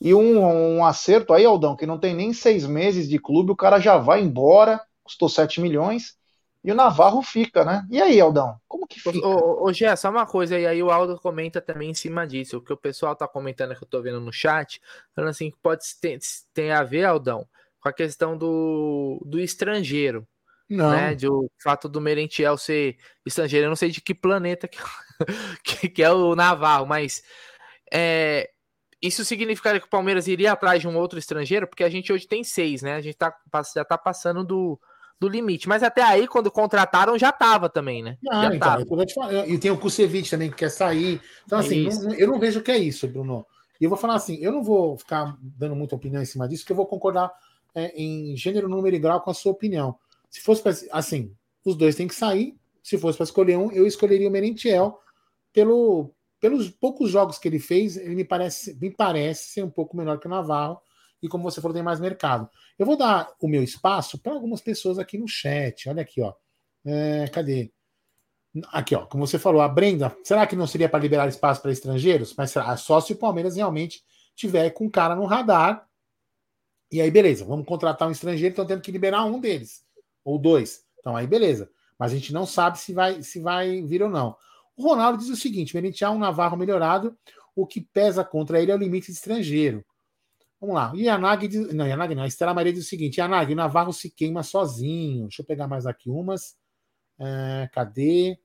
E um, um acerto aí, Aldão, que não tem nem seis meses de clube, o cara já vai embora, custou 7 milhões. E o Navarro fica, né? E aí, Aldão? Como que fica?
Ô, ô, Gé, só uma coisa, e aí o Aldo comenta também em cima disso. O que o pessoal tá comentando que eu tô vendo no chat, falando assim que pode ter, ter a ver, Aldão, com a questão do, do estrangeiro. Não. Né? De o fato do Merentiel ser estrangeiro. Eu não sei de que planeta que, <laughs> que, que é o Navarro, mas é, isso significaria que o Palmeiras iria atrás de um outro estrangeiro, porque a gente hoje tem seis, né? A gente tá, já tá passando do do limite. Mas até aí, quando contrataram, já tava também, né?
Ah,
já
então, tava. E tem o Kusevich também que quer sair. Então, assim, não, eu não vejo que é isso, Bruno. E eu vou falar assim: eu não vou ficar dando muita opinião em cima disso, porque eu vou concordar é, em gênero, número e grau com a sua opinião. Se fosse pra, assim, os dois têm que sair. Se fosse para escolher um, eu escolheria o Merentiel pelo, pelos poucos jogos que ele fez. Ele me parece, me parece ser um pouco menor que o Navarro. E como você falou, tem mais mercado. Eu vou dar o meu espaço para algumas pessoas aqui no chat. Olha aqui, ó. É, cadê? Aqui, ó, como você falou, a Brenda, será que não seria para liberar espaço para estrangeiros? Mas será só se o Palmeiras realmente tiver com um cara no radar. E aí, beleza, vamos contratar um estrangeiro, então tendo que liberar um deles, ou dois. Então aí, beleza. Mas a gente não sabe se vai, se vai vir ou não. O Ronaldo diz o seguinte: Merentiel é um Navarro melhorado, o que pesa contra ele é o limite de estrangeiro. Vamos lá. E Yanagi diz. Não, Yanagi não. A Estela Maria diz o seguinte: Yanagi, o Navarro se queima sozinho. Deixa eu pegar mais aqui umas. É, cadê?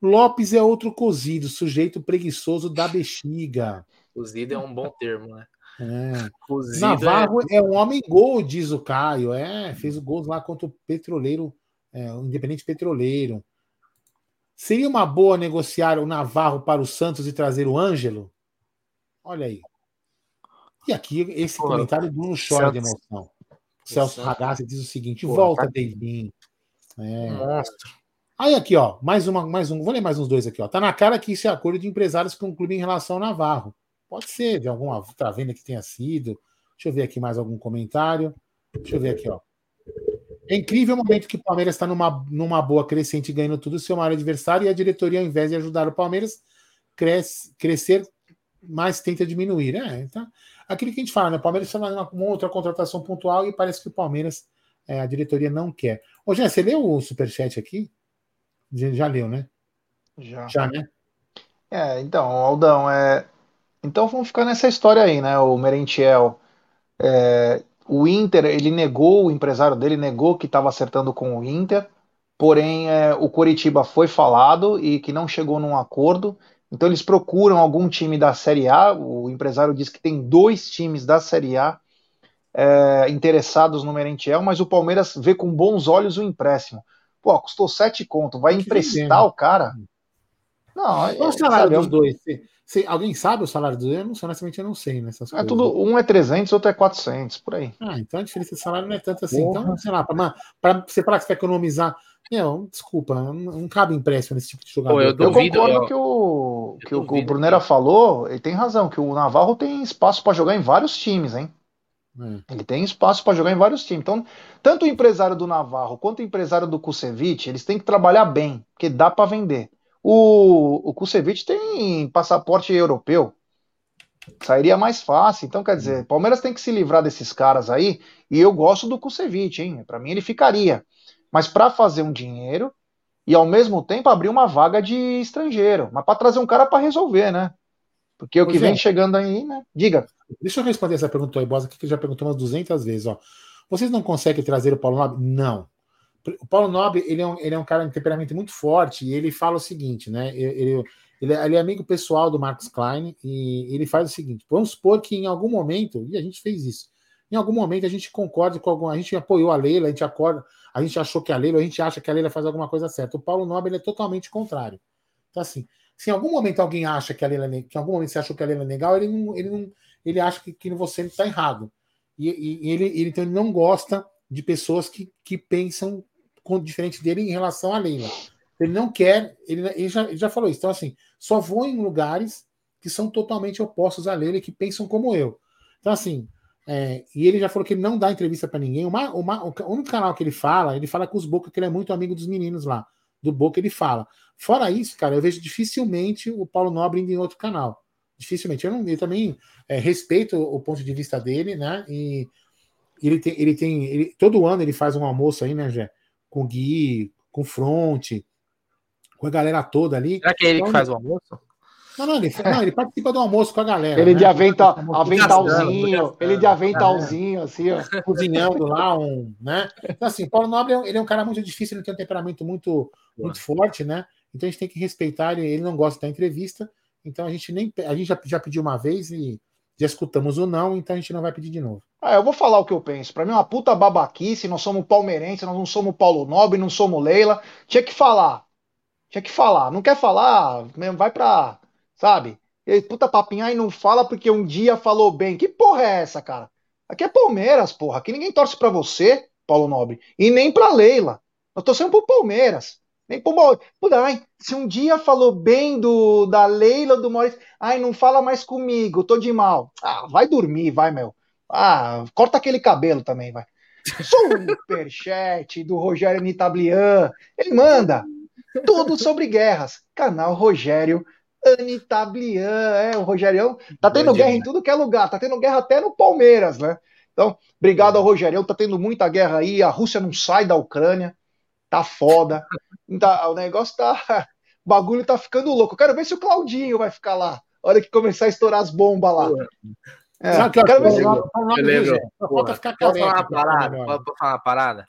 Lopes é outro cozido, sujeito preguiçoso da bexiga.
Cozido é um bom termo, né?
É. Navarro é... é... um homem gol, diz o Caio. É, fez o gol lá contra o Petroleiro, é, o Independente Petroleiro. Seria uma boa negociar o Navarro para o Santos e trazer o Ângelo? Olha aí. E aqui, esse Pô, comentário do Bruno chora Santos. de emoção. Celso Ragazzi diz o seguinte: Pô, volta, tá... David. É. Monstro. Aí aqui, ó, mais uma, mais um, vou ler mais uns dois aqui, ó. Tá na cara que isso é acordo de empresários com o clube em relação ao Navarro. Pode ser, de alguma outra venda que tenha sido. Deixa eu ver aqui mais algum comentário. Deixa eu ver aqui, ó. É incrível o momento que o Palmeiras está numa, numa boa crescente, ganhando tudo o seu maior adversário, e a diretoria, ao invés de ajudar o Palmeiras, cresce, crescer, mais tenta diminuir. É, tá? Aquilo que a gente fala, né? O Palmeiras está fazendo uma outra contratação pontual e parece que o Palmeiras, é, a diretoria não quer. Ô, Jean, você leu o superchat aqui? Já, leu, né?
Já. Já, né? É, então, Aldão, é, então vamos ficar nessa história aí, né? O Merentiel. É, o Inter, ele negou, o empresário dele negou que estava acertando com o Inter, porém é, o Coritiba foi falado e que não chegou num acordo. Então eles procuram algum time da Série A. O empresário diz que tem dois times da Série A é, interessados no Merentiel, mas o Palmeiras vê com bons olhos o empréstimo. Pô, custou sete conto, vai emprestar o cara?
Não, Qual o salário sabe, dos dois? Se, alguém sabe o salário do eu não sei, honestamente eu não sei nessas
é coisas. Tudo, um é 300, outro é 400, por aí.
Ah, então a diferença de salário não é tanto assim. Então, Porra. Então, sei lá, para você falar que você vai economizar. Meu, desculpa, não, não cabe empréstimo nesse tipo de jogador. Pô,
eu, duvido, eu concordo eu, que, o, que, o, o Brunera falou, ele tem razão, que o Navarro tem espaço para jogar em vários times, hein? É. Ele tem espaço para jogar em vários times. Então, tanto o empresário do Navarro quanto o empresário do Kusevich, eles têm que trabalhar bem, porque dá para vender. O, o Kusevich tem passaporte europeu. Sairia mais fácil. Então, quer dizer, Palmeiras tem que se livrar desses caras aí. E eu gosto do Kusevich, hein? Para mim ele ficaria. Mas para fazer um dinheiro e ao mesmo tempo abrir uma vaga de estrangeiro. Mas para trazer um cara para resolver, né? Porque o que vem chegando aí, né? Diga.
Deixa eu responder essa pergunta aí, Bosa, que já perguntou umas 200 vezes. Ó. Vocês não conseguem trazer o Paulo Nobre? Não. O Paulo Nobre, ele é, um, ele é um cara de temperamento muito forte e ele fala o seguinte, né? Ele, ele, ele é amigo pessoal do Marcos Klein e ele faz o seguinte: vamos supor que em algum momento, e a gente fez isso, em algum momento a gente concorda com algum. A gente apoiou a Leila, a gente acorda, a gente achou que a Leila, a gente acha que a Leila faz alguma coisa certa. O Paulo Nobre é totalmente contrário. Então, assim, se em algum momento alguém acha que a Leila, que em algum momento você achou que a Leila é legal, ele não, ele não, ele acha que, que você está errado. E, e, ele, ele, então, ele não gosta de pessoas que, que pensam diferente dele em relação à Leila. Ele não quer, ele, ele, já, ele já falou isso. Então, assim, só vou em lugares que são totalmente opostos a Leila e que pensam como eu. Então, assim, é, e ele já falou que ele não dá entrevista para ninguém. Uma, uma, o único canal que ele fala, ele fala com os Boca, que ele é muito amigo dos meninos lá. Do Boca ele fala. Fora isso, cara, eu vejo dificilmente o Paulo Nobre indo em outro canal. Dificilmente. Eu, não, eu também é, respeito o ponto de vista dele, né? E ele tem, ele tem, ele, todo ano ele faz um almoço aí, né, Jé? com o Gui, com o Front, com a galera toda ali.
Será que é ele então, que faz o almoço?
Não, não, ele, não, ele participa do almoço com a galera.
Ele né? de aventa, aventalzinho, ele de aventalzinho, assim, ó.
Cozinhando lá, um, né? Então, assim, Paulo Nobre, ele é um cara muito difícil, ele tem um temperamento muito, muito forte, né? Então a gente tem que respeitar ele, ele não gosta da entrevista, então a gente nem, a gente já, já pediu uma vez e já escutamos o não, então a gente não vai pedir de novo.
Ah, eu vou falar o que eu penso. Para mim é uma puta babaquice, nós somos palmeirenses, nós não somos Paulo Nobre, não somos Leila. Tinha que falar. Tinha que falar. Não quer falar, vai pra, sabe? E, puta papinha aí não fala porque um dia falou bem. Que porra é essa, cara? Aqui é Palmeiras, porra. Aqui ninguém torce para você, Paulo Nobre, e nem pra Leila. Nós torcemos pro Palmeiras. Nem pro Ai, se um dia falou bem do da Leila do Maurício, ai, não fala mais comigo, tô de mal. Ah, vai dormir, vai, meu. Ah, corta aquele cabelo também, vai. <laughs> Superchat do Rogério Nitablian. Ele manda tudo sobre guerras. Canal Rogério Anitablian. É, o Rogerião tá tendo guerra em tudo que é lugar. Tá tendo guerra até no Palmeiras, né? Então, obrigado ao Rogerião. Tá tendo muita guerra aí. A Rússia não sai da Ucrânia. Tá foda. Tá, o negócio tá. <laughs> O bagulho tá ficando louco. Eu quero ver se o Claudinho vai ficar lá. A hora que começar a estourar as bombas lá.
É, Sabe que eu quero ver se. Falta ficar Posso falar uma parada? Posso falar uma parada?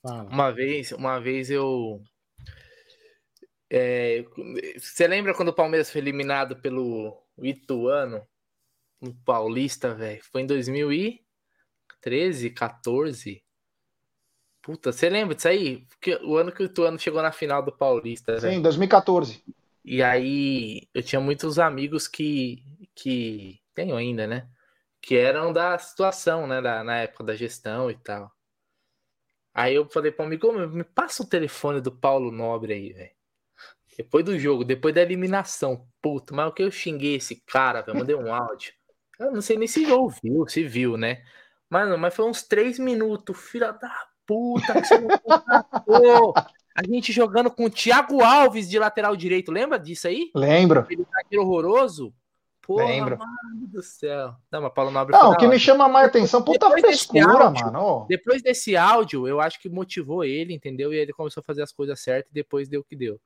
Fala. Uma vez, uma vez eu. É, você lembra quando o Palmeiras foi eliminado pelo Ituano? No Paulista, velho? Foi em 2013, 14. Puta, você lembra disso aí? Porque o ano que o Ituano chegou na final do Paulista.
Sim, véio. 2014.
E aí eu tinha muitos amigos que. que tenho ainda, né? que eram da situação, né, da, na época da gestão e tal. Aí eu falei para o amigo, me passa o telefone do Paulo Nobre aí, velho. Depois do jogo, depois da eliminação. Puto, mas o que eu xinguei esse cara, velho, mandei um áudio. Eu não sei nem se ouviu, se viu, né? Mano, mas foi uns três minutos, filha da puta, que você não A gente jogando com o Thiago Alves de lateral direito, lembra disso aí?
Lembro.
Ele tá horroroso.
Porra, Lembro.
mano do céu. Não, mas Paulo Nobre.
Não, o que me chama mais atenção, puta depois frescura, áudio, mano.
Depois desse áudio, eu acho que motivou ele, entendeu? E ele começou a fazer as coisas certas e depois deu o que deu.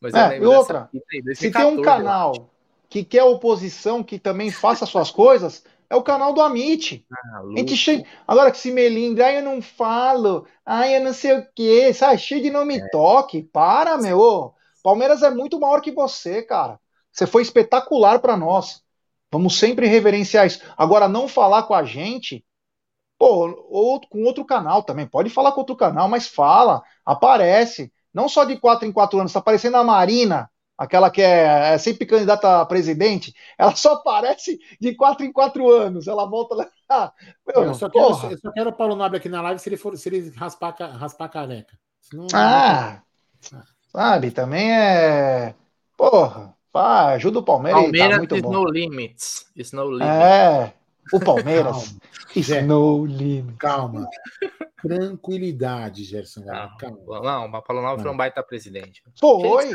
Mas é, e outra, aí, se tem um canal que quer oposição, que também faça suas coisas, é o canal do Amit. Ah, a gente che... Agora que se melindra, ai, eu não falo, ai, eu não sei o quê, sai cheio de não me é. toque. Para, meu. Palmeiras é muito maior que você, cara. Você foi espetacular para nós. Vamos sempre reverenciar isso. Agora, não falar com a gente, pô, ou com outro canal também. Pode falar com outro canal, mas fala, aparece. Não só de quatro em quatro anos, está aparecendo a Marina, aquela que é, é, sempre candidata a presidente, ela só aparece de quatro em quatro anos. Ela volta lá. <laughs> Ah,
meu, eu, só quero, eu só quero o Paulo Nobre aqui na live se ele for se ele raspar, raspar a careca.
Senão, ah, não... sabe, também é. Porra. Ah, ajuda o Palmeiras.
Palmeiras
tá muito
is
bom.
no limits. Is no limits.
É, o Palmeiras is no limits.
Calma. Tranquilidade, Gerson.
Calma. Não, o Paulo Nobre foi um baita presidente.
Foi.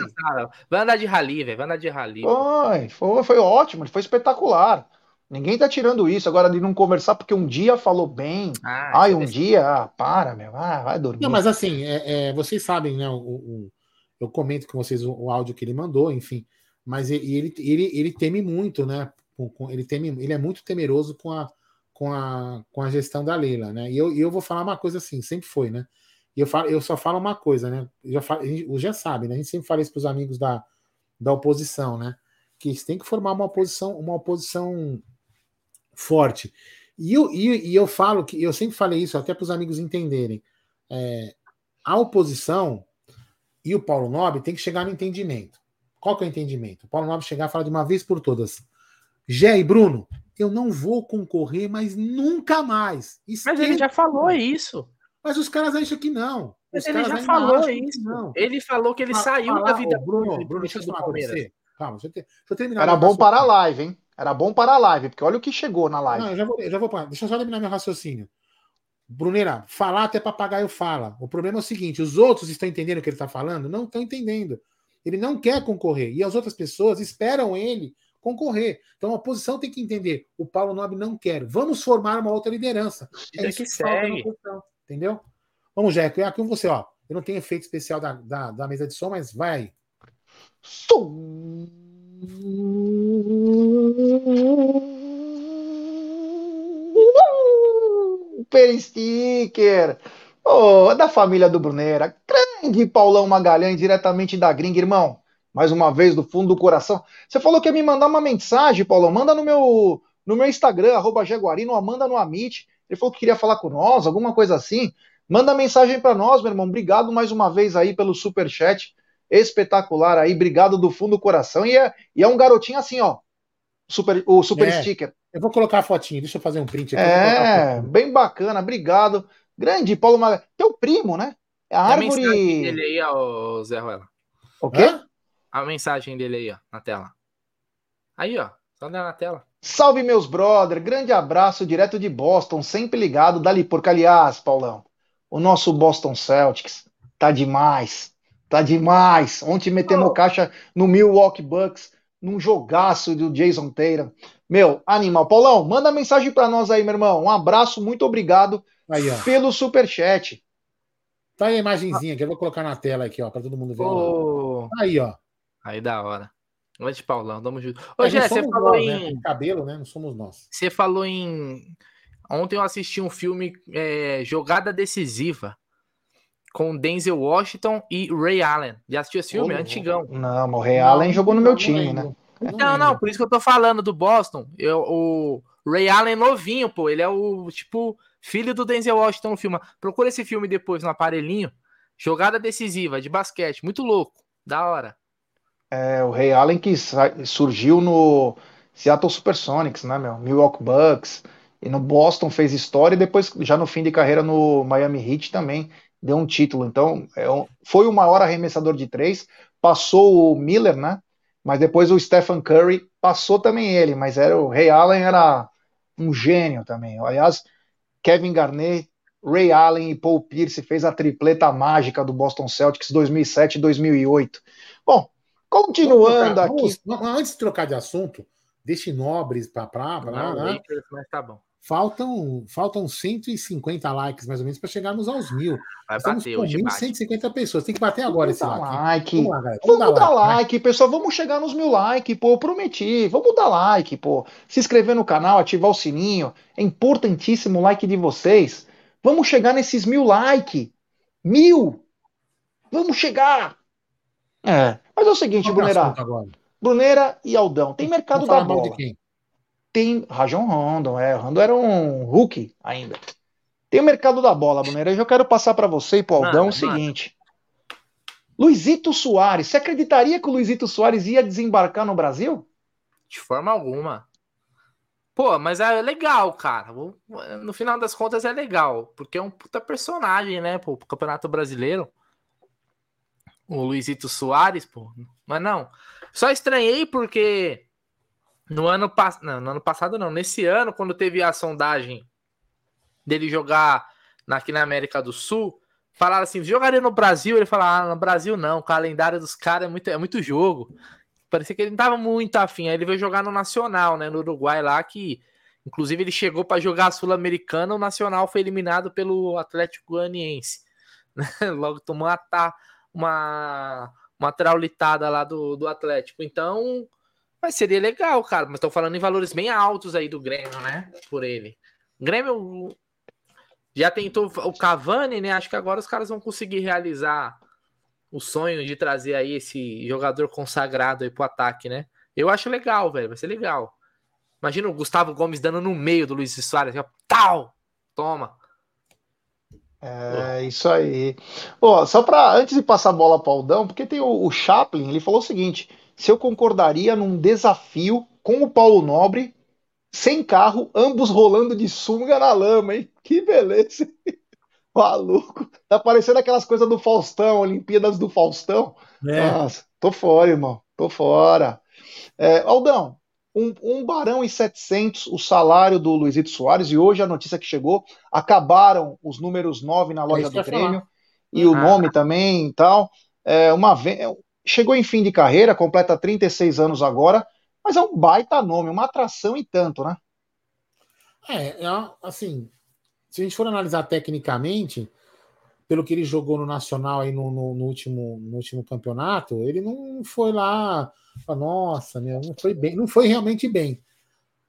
Vai andar de rali, velho. Vai andar de rali.
Foi, foi, foi ótimo, foi espetacular. Ninguém tá tirando isso agora de não conversar porque um dia falou bem. Ah, Ai, um dia, ah, para, meu, ah, vai dormir.
Não, mas assim, é, é, vocês sabem, né? O, o, eu comento com vocês o, o áudio que ele mandou, enfim mas ele, ele, ele, ele teme muito, né? ele, teme, ele é muito temeroso com a, com a, com a gestão da Leila, né? E eu, eu vou falar uma coisa assim, sempre foi, né? E eu, falo, eu só falo uma coisa, né? Eu já, falo, gente, já sabe, né? A gente sempre fala isso para os amigos da, da oposição, né? Que eles têm que formar uma oposição, uma oposição forte. E eu, e, e eu falo que eu sempre falei isso até para os amigos entenderem. É, a oposição e o Paulo Nobre tem que chegar no entendimento. Qual que é o entendimento? O Paulo Nobre chegar e falar de uma vez por todas. Gé e Bruno, eu não vou concorrer, mas nunca mais.
Esquenta. Mas ele já falou isso.
Mas os caras acham que não.
Mas ele já falou isso. Não. Ele falou que ele Fala, saiu da vida.
Bruno, Bruno, deixa eu falar com você. Calma, deixa eu, ter, deixa eu terminar.
Era bom para a live, hein? Era bom para a live, porque olha o que chegou na live.
Não, eu já vou, eu já vou Deixa eu só terminar meu raciocínio. Bruneira, falar até papagaio fala. O problema é o seguinte: os outros estão entendendo o que ele está falando? Não estão entendendo. Ele não quer concorrer. E as outras pessoas esperam ele concorrer. Então a oposição tem que entender: o Paulo Nobre não quer. Vamos formar uma outra liderança.
É isso que, que segue.
Entendeu? Vamos, Jeco. É aqui com você, ó. Eu não tenho efeito especial da, da, da mesa de som, mas vai aí.
Super sticker! Oh, da família do Brunera. Grande Paulão Magalhães, diretamente da gringa, irmão. Mais uma vez, do fundo do coração. Você falou que ia me mandar uma mensagem, Paulão. Manda no meu, no meu Instagram, arroba Jaguarino, manda no Amit. Ele falou que queria falar com nós, alguma coisa assim. Manda mensagem para nós, meu irmão. Obrigado mais uma vez aí pelo super chat. Espetacular aí, obrigado do fundo do coração. E é, e é um garotinho assim, ó. Super, o super é, sticker.
Eu vou colocar a fotinha, deixa eu fazer um print
aqui. É, bem bacana, obrigado. Grande Paulo Magalhães. Teu primo, né?
É a árvore. A mensagem dele aí, ó, Zé Ruela.
O quê?
A mensagem dele aí, ó, na tela. Aí, ó. Só na tela.
Salve, meus brother! Grande abraço direto de Boston, sempre ligado dali por Aliás, Paulão, o nosso Boston Celtics tá demais, tá demais. Ontem metemos oh. caixa no Milwaukee Bucks, num jogaço do Jason Tatum. Meu, animal. Paulão, manda mensagem para nós aí, meu irmão. Um abraço, muito obrigado
aí,
pelo superchat.
Tá aí a imagenzinha que eu vou colocar na tela aqui, ó, para todo mundo ver. Oh. Aí, ó.
Aí da hora. Noite, Paulão, tamo junto. Ô, Gé, você falou nós, né? em.
Né? Cabelo, né? Não somos nós.
Você falou em. Ontem eu assisti um filme é, Jogada Decisiva com Denzel Washington e Ray Allen. Já assistiu esse filme? Oh, Antigão.
Não, mas o Ray não, Allen jogou no meu time, né?
Não, não, por isso que eu tô falando do Boston. Eu, o Ray Allen novinho, pô. Ele é o, tipo, filho do Denzel Washington no filme. Procura esse filme depois no aparelhinho. Jogada decisiva de basquete. Muito louco. Da hora.
É, o Ray Allen que surgiu no Seattle Supersonics, né, meu? Milwaukee Bucks. E no Boston fez história e depois, já no fim de carreira no Miami Heat também deu um título. Então, é um, foi o maior arremessador de três. Passou o Miller, né? Mas depois o Stephen Curry passou também ele. Mas era o Ray Allen era um gênio também. Aliás, Kevin Garnett, Ray Allen e Paul Pierce fez a tripleta mágica do Boston Celtics 2007 e 2008. Bom, Continuando trocar, aqui.
Vamos, antes de trocar de assunto, deixe nobres para pra, pra, né?
mas tá bom.
Faltam, faltam 150 likes, mais ou menos, para chegarmos aos mil.
Vai Estamos bater com hoje,
1.150 pessoas. Tem que bater agora
vamos esse like. like. Vamos, lá, vamos, vamos dar, dar like, like né? pessoal. Vamos chegar nos mil likes, pô. Eu prometi. Vamos dar like, pô. Se inscrever no canal, ativar o sininho. É importantíssimo o like de vocês. Vamos chegar nesses mil likes. Mil! Vamos chegar! É. Mas é o seguinte, Brunera. Brunera e Aldão. Tem mercado da bola. De quem? Tem Rajon Rondon, é. Rondon era um Hulk ainda. Tem o mercado da bola, Brunera. Eu já quero passar para você e pro Aldão o seguinte. Luizito Soares, você acreditaria que o Luizito Soares ia desembarcar no Brasil?
De forma alguma. Pô, mas é legal, cara. No final das contas é legal, porque é um puta personagem, né, pô, pro Campeonato Brasileiro o Luizito Soares, pô. Mas não. Só estranhei porque no ano passado. No ano passado não. Nesse ano, quando teve a sondagem dele jogar aqui na América do Sul, falaram assim: jogaria no Brasil? Ele falou: ah, no Brasil não, o calendário dos caras é muito, é muito jogo. Parecia que ele não tava muito afim. Aí ele veio jogar no Nacional, né? No Uruguai lá, que inclusive ele chegou para jogar Sul-Americana. O Nacional foi eliminado pelo Atlético Goianiense. <laughs> Logo tomou a, ta, uma, uma traulitada lá do, do Atlético. Então, mas seria legal, cara. Mas estão falando em valores bem altos aí do Grêmio, né? Por ele. O Grêmio já tentou o Cavani, né? Acho que agora os caras vão conseguir realizar o sonho de trazer aí esse jogador consagrado aí pro ataque, né? Eu acho legal, velho. Vai ser legal. Imagina o Gustavo Gomes dando no meio do Luiz Soares. Tal! Toma.
É isso aí. Ó, só para antes de passar a bola para o Aldão, porque tem o, o Chaplin, ele falou o seguinte: se eu concordaria num desafio com o Paulo Nobre, sem carro, ambos rolando de sunga na lama, hein? Que beleza! <laughs> Maluco. Tá parecendo aquelas coisas do Faustão, Olimpíadas do Faustão. É. Nossa, tô fora, irmão. Tô fora. É, Aldão, um, um barão e 700 o salário do Luizito Soares, e hoje a notícia que chegou, acabaram os números 9 na loja é do Grêmio, e o ah. nome também e tal. É uma, chegou em fim de carreira, completa 36 anos agora, mas é um baita nome, uma atração e tanto, né?
É, é assim, se a gente for analisar tecnicamente, pelo que ele jogou no Nacional aí no, no, no, último, no último campeonato, ele não foi lá, nossa, meu, não foi bem, não foi realmente bem.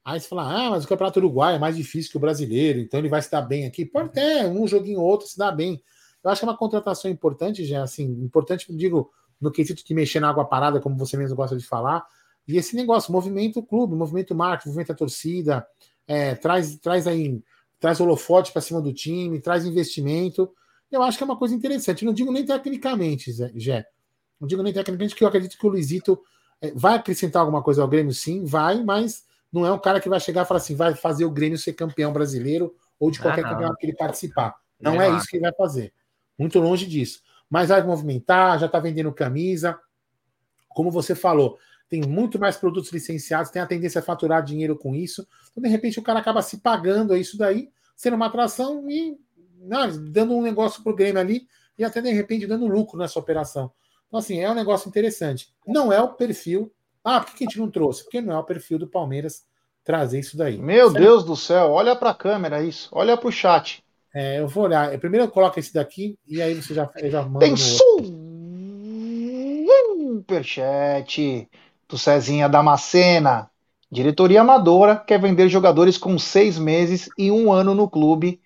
Aí você fala, ah, mas o Campeonato Uruguai é mais difícil que o brasileiro, então ele vai se dar bem aqui. Pode até um joguinho ou outro se dar bem. Eu acho que é uma contratação importante, já assim, importante, digo, no quesito de mexer na água parada, como você mesmo gosta de falar. E esse negócio, movimento clube, movimento marketing, movimento a torcida, é, traz, traz aí, traz holofote para cima do time, traz investimento eu acho que é uma coisa interessante. Não digo nem tecnicamente, Zé. Não digo nem tecnicamente, que eu acredito que o Luizito é, vai acrescentar alguma coisa ao Grêmio, sim, vai, mas não é um cara que vai chegar e falar assim, vai fazer o Grêmio ser campeão brasileiro ou de qualquer ah, campeonato que ele participar. Não é, é isso que ele vai fazer. Muito longe disso. Mas vai movimentar, já está vendendo camisa. Como você falou, tem muito mais produtos licenciados, tem a tendência a faturar dinheiro com isso. Então, de repente, o cara acaba se pagando a isso daí, sendo uma atração e não, dando um negócio para o Grêmio ali e até de repente dando lucro nessa operação. Então, assim, é um negócio interessante. Não é o perfil. Ah, por que a gente não trouxe? Porque não é o perfil do Palmeiras trazer isso daí.
Meu certo? Deus do céu, olha para a câmera isso, olha para o chat.
É, eu vou olhar. Primeiro eu coloco esse daqui e aí você já, já manda.
Tem superchat do Cezinha Damascena. Diretoria amadora quer vender jogadores com seis meses e um ano no clube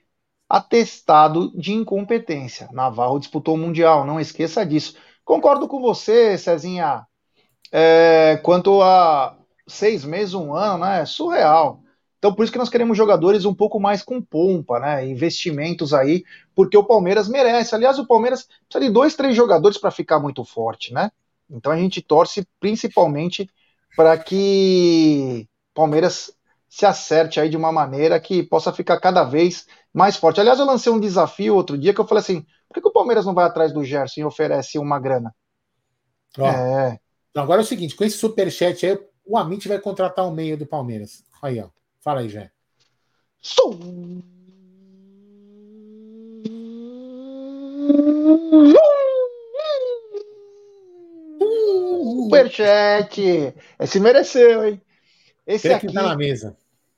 atestado de incompetência. Navarro disputou o Mundial, não esqueça disso. Concordo com você, Cezinha. É, quanto a seis meses, um ano, né? É surreal. Então, por isso que nós queremos jogadores um pouco mais com pompa, né? Investimentos aí, porque o Palmeiras merece. Aliás, o Palmeiras precisa de dois, três jogadores para ficar muito forte, né? Então a gente torce principalmente para que o Palmeiras se acerte aí de uma maneira que possa ficar cada vez mais forte. Aliás, eu lancei um desafio outro dia que eu falei assim: por que, que o Palmeiras não vai atrás do Gerson e oferece uma grana?
Ó, é. Agora é o seguinte: com esse superchat aí, o Amit vai contratar o meio do Palmeiras. Aí, ó. Fala aí, Jé.
Superchat! Esse mereceu, hein? Esse aqui
tá na mesa.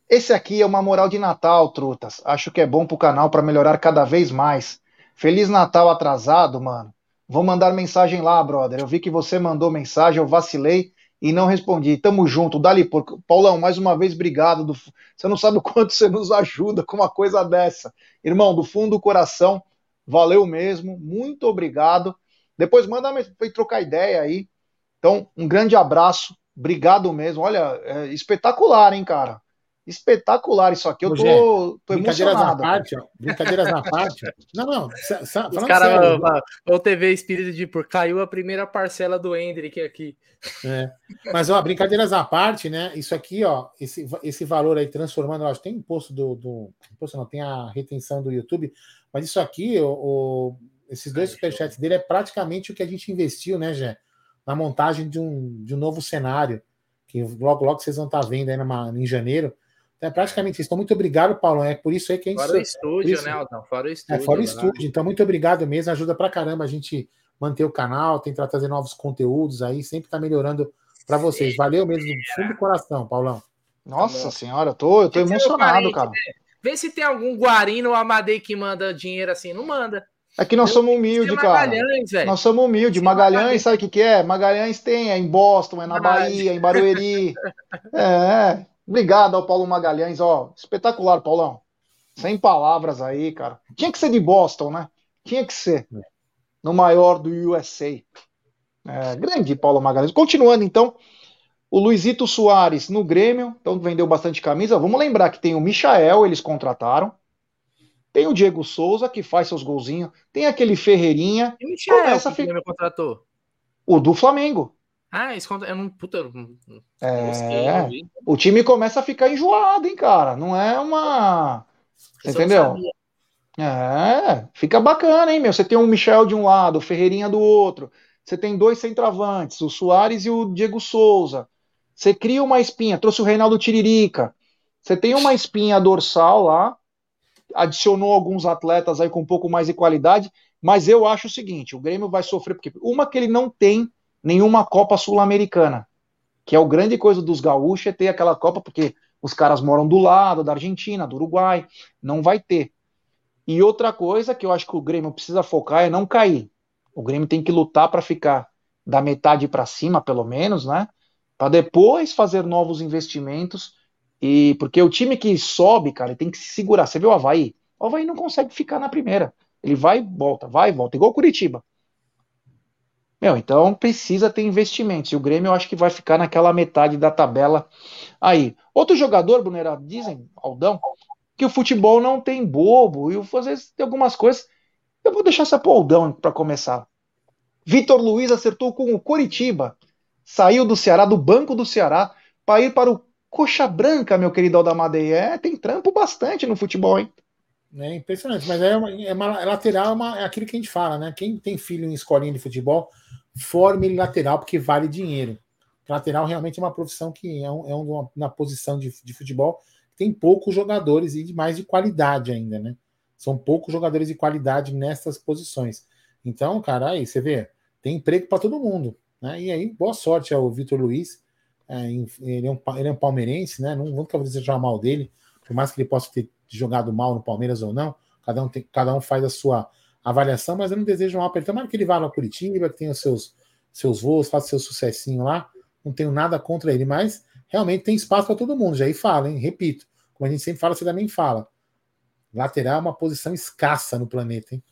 Esse aqui é uma moral de Natal, trutas. Acho que é bom pro canal para melhorar cada vez mais. Feliz Natal atrasado, mano. Vou mandar mensagem lá, brother. Eu vi que você mandou mensagem, eu vacilei e não respondi. Tamo junto, dali por Paulão, mais uma vez obrigado. Do... Você não sabe o <laughs> quanto você nos ajuda com uma coisa dessa. Irmão, do fundo do coração, valeu mesmo. Muito obrigado. Depois manda foi trocar ideia aí. Então, um grande abraço. Obrigado mesmo. Olha, é espetacular, hein, cara? Espetacular isso aqui. Eu tô, tô
brincadeiras emocionado. Na parte, ó, brincadeiras na parte. Não, não.
Os caras, o TV Espírito de por caiu a primeira parcela do Hendrick aqui.
É. Mas, ó, brincadeiras à parte, né? Isso aqui, ó, esse, esse valor aí transformando, acho que tem imposto do, do. Imposto não, tem a retenção do YouTube, mas isso aqui, o, o esses dois superchats dele é praticamente o que a gente investiu, né, Jé? Na montagem de um, de um novo cenário, que logo, logo vocês vão estar vendo aí numa, em janeiro. É praticamente isso. Então, muito obrigado, Paulo. É por isso aí que a gente.
Fora o estúdio, isso... né, Aldão? Fora o estúdio.
É, fora o estúdio. Então, muito obrigado mesmo. Ajuda pra caramba a gente manter o canal, tentar trazer novos conteúdos aí, sempre tá melhorando para vocês. Valeu mesmo, do fundo do coração, Paulão.
Nossa tá senhora, eu tô, eu tô emocionado, cara.
Vê se tem algum Guarino ou Amadei que manda dinheiro assim. Não manda.
É que nós eu, somos humildes, cara. Nós somos humildes. Magalhães, Magalhães, sabe o que, que é? Magalhães tem, é em Boston, é na Bahia, em Barueri. <laughs> é, Obrigado ao Paulo Magalhães, ó, espetacular, Paulão. Sem palavras aí, cara. Tinha que ser de Boston, né? Tinha que ser. No maior do USA. É, grande Paulo Magalhães. Continuando, então, o Luizito Soares no Grêmio, então vendeu bastante camisa. Vamos lembrar que tem o Michael, eles contrataram. Tem o Diego Souza, que faz seus golzinhos. Tem aquele Ferreirinha.
E o Michael, começa que o Grêmio contratou?
O do Flamengo.
Ah, isso conta. Eu não. Puta. Eu
é. o time começa a ficar enjoado, hein, cara? Não é uma. Entendeu? É, fica bacana, hein, meu? Você tem o Michel de um lado, o Ferreirinha do outro. Você tem dois centravantes, o Soares e o Diego Souza. Você cria uma espinha, trouxe o Reinaldo Tiririca. Você tem uma espinha dorsal lá, adicionou alguns atletas aí com um pouco mais de qualidade, mas eu acho o seguinte: o Grêmio vai sofrer, porque uma que ele não tem nenhuma Copa Sul-Americana, que é o grande coisa dos gaúchos é ter aquela Copa, porque os caras moram do lado da Argentina, do Uruguai, não vai ter. E outra coisa que eu acho que o Grêmio precisa focar é não cair. O Grêmio tem que lutar para ficar da metade para cima, pelo menos, né? Para depois fazer novos investimentos. E porque o time que sobe, cara, tem que se segurar. Você viu o Havaí? O Havaí não consegue ficar na primeira. Ele vai e volta, vai e volta, igual o Curitiba. Meu, então precisa ter investimentos. E o Grêmio eu acho que vai ficar naquela metade da tabela aí. Outro jogador, Brunera, dizem, Aldão, que o futebol não tem bobo. E às vezes tem algumas coisas. Eu vou deixar essa pro Aldão para começar. Vitor Luiz acertou com o Coritiba. Saiu do Ceará, do banco do Ceará, para ir para o Coxa Branca, meu querido Aldamadei. É, tem trampo bastante no futebol, hein?
É impressionante, mas é, uma, é, uma, é lateral, é, uma, é aquilo que a gente fala, né? Quem tem filho em escolinha de futebol forme ele lateral porque vale dinheiro. lateral realmente é uma profissão que é, um, é uma, uma posição de, de futebol tem poucos jogadores e mais de qualidade ainda, né? São poucos jogadores de qualidade nessas posições. Então, cara, aí você vê, tem emprego para todo mundo. Né? E aí, boa sorte ao Vitor Luiz. É, ele, é um, ele é um palmeirense, né? Não vou desejar mal dele, por mais que ele possa ter jogado mal no Palmeiras ou não. Cada um, tem, cada um faz a sua avaliação, mas eu não desejo mal para ele. Tomara que ele vá para Curitiba, que tenha os seus, seus voos, faça seu sucessinho lá. Não tenho nada contra ele, mas realmente tem espaço para todo mundo. Já aí fala, hein? Repito, como a gente sempre fala, você também fala. Lateral é uma posição escassa no planeta, hein?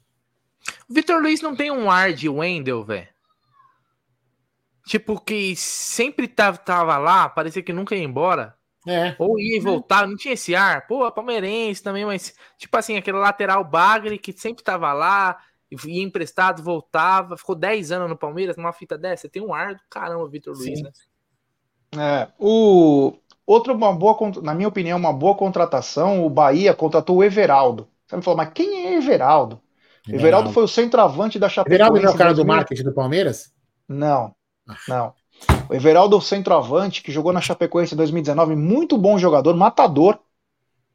O Vitor Luiz não tem um ar de Wendel, velho. Tipo, que sempre tava, tava lá, parecia que nunca ia embora. É. Ou ia e voltava, não tinha esse ar. Pô, palmeirense também, mas tipo assim, aquele lateral bagre que sempre tava lá, ia emprestado, voltava, ficou 10 anos no Palmeiras, numa fita dessa. Tem um ar do caramba, Vitor Luiz, né?
É, o outro uma boa, na minha opinião, uma boa contratação, o Bahia contratou o Everaldo. Você me falou, mas quem é Everaldo? Everaldo, Everaldo foi o centroavante da Chapecoense.
Everaldo não é o cara do marketing do Palmeiras?
Não, ah. não. O Everaldo, o centroavante, que jogou na Chapecoense em 2019, muito bom jogador, matador.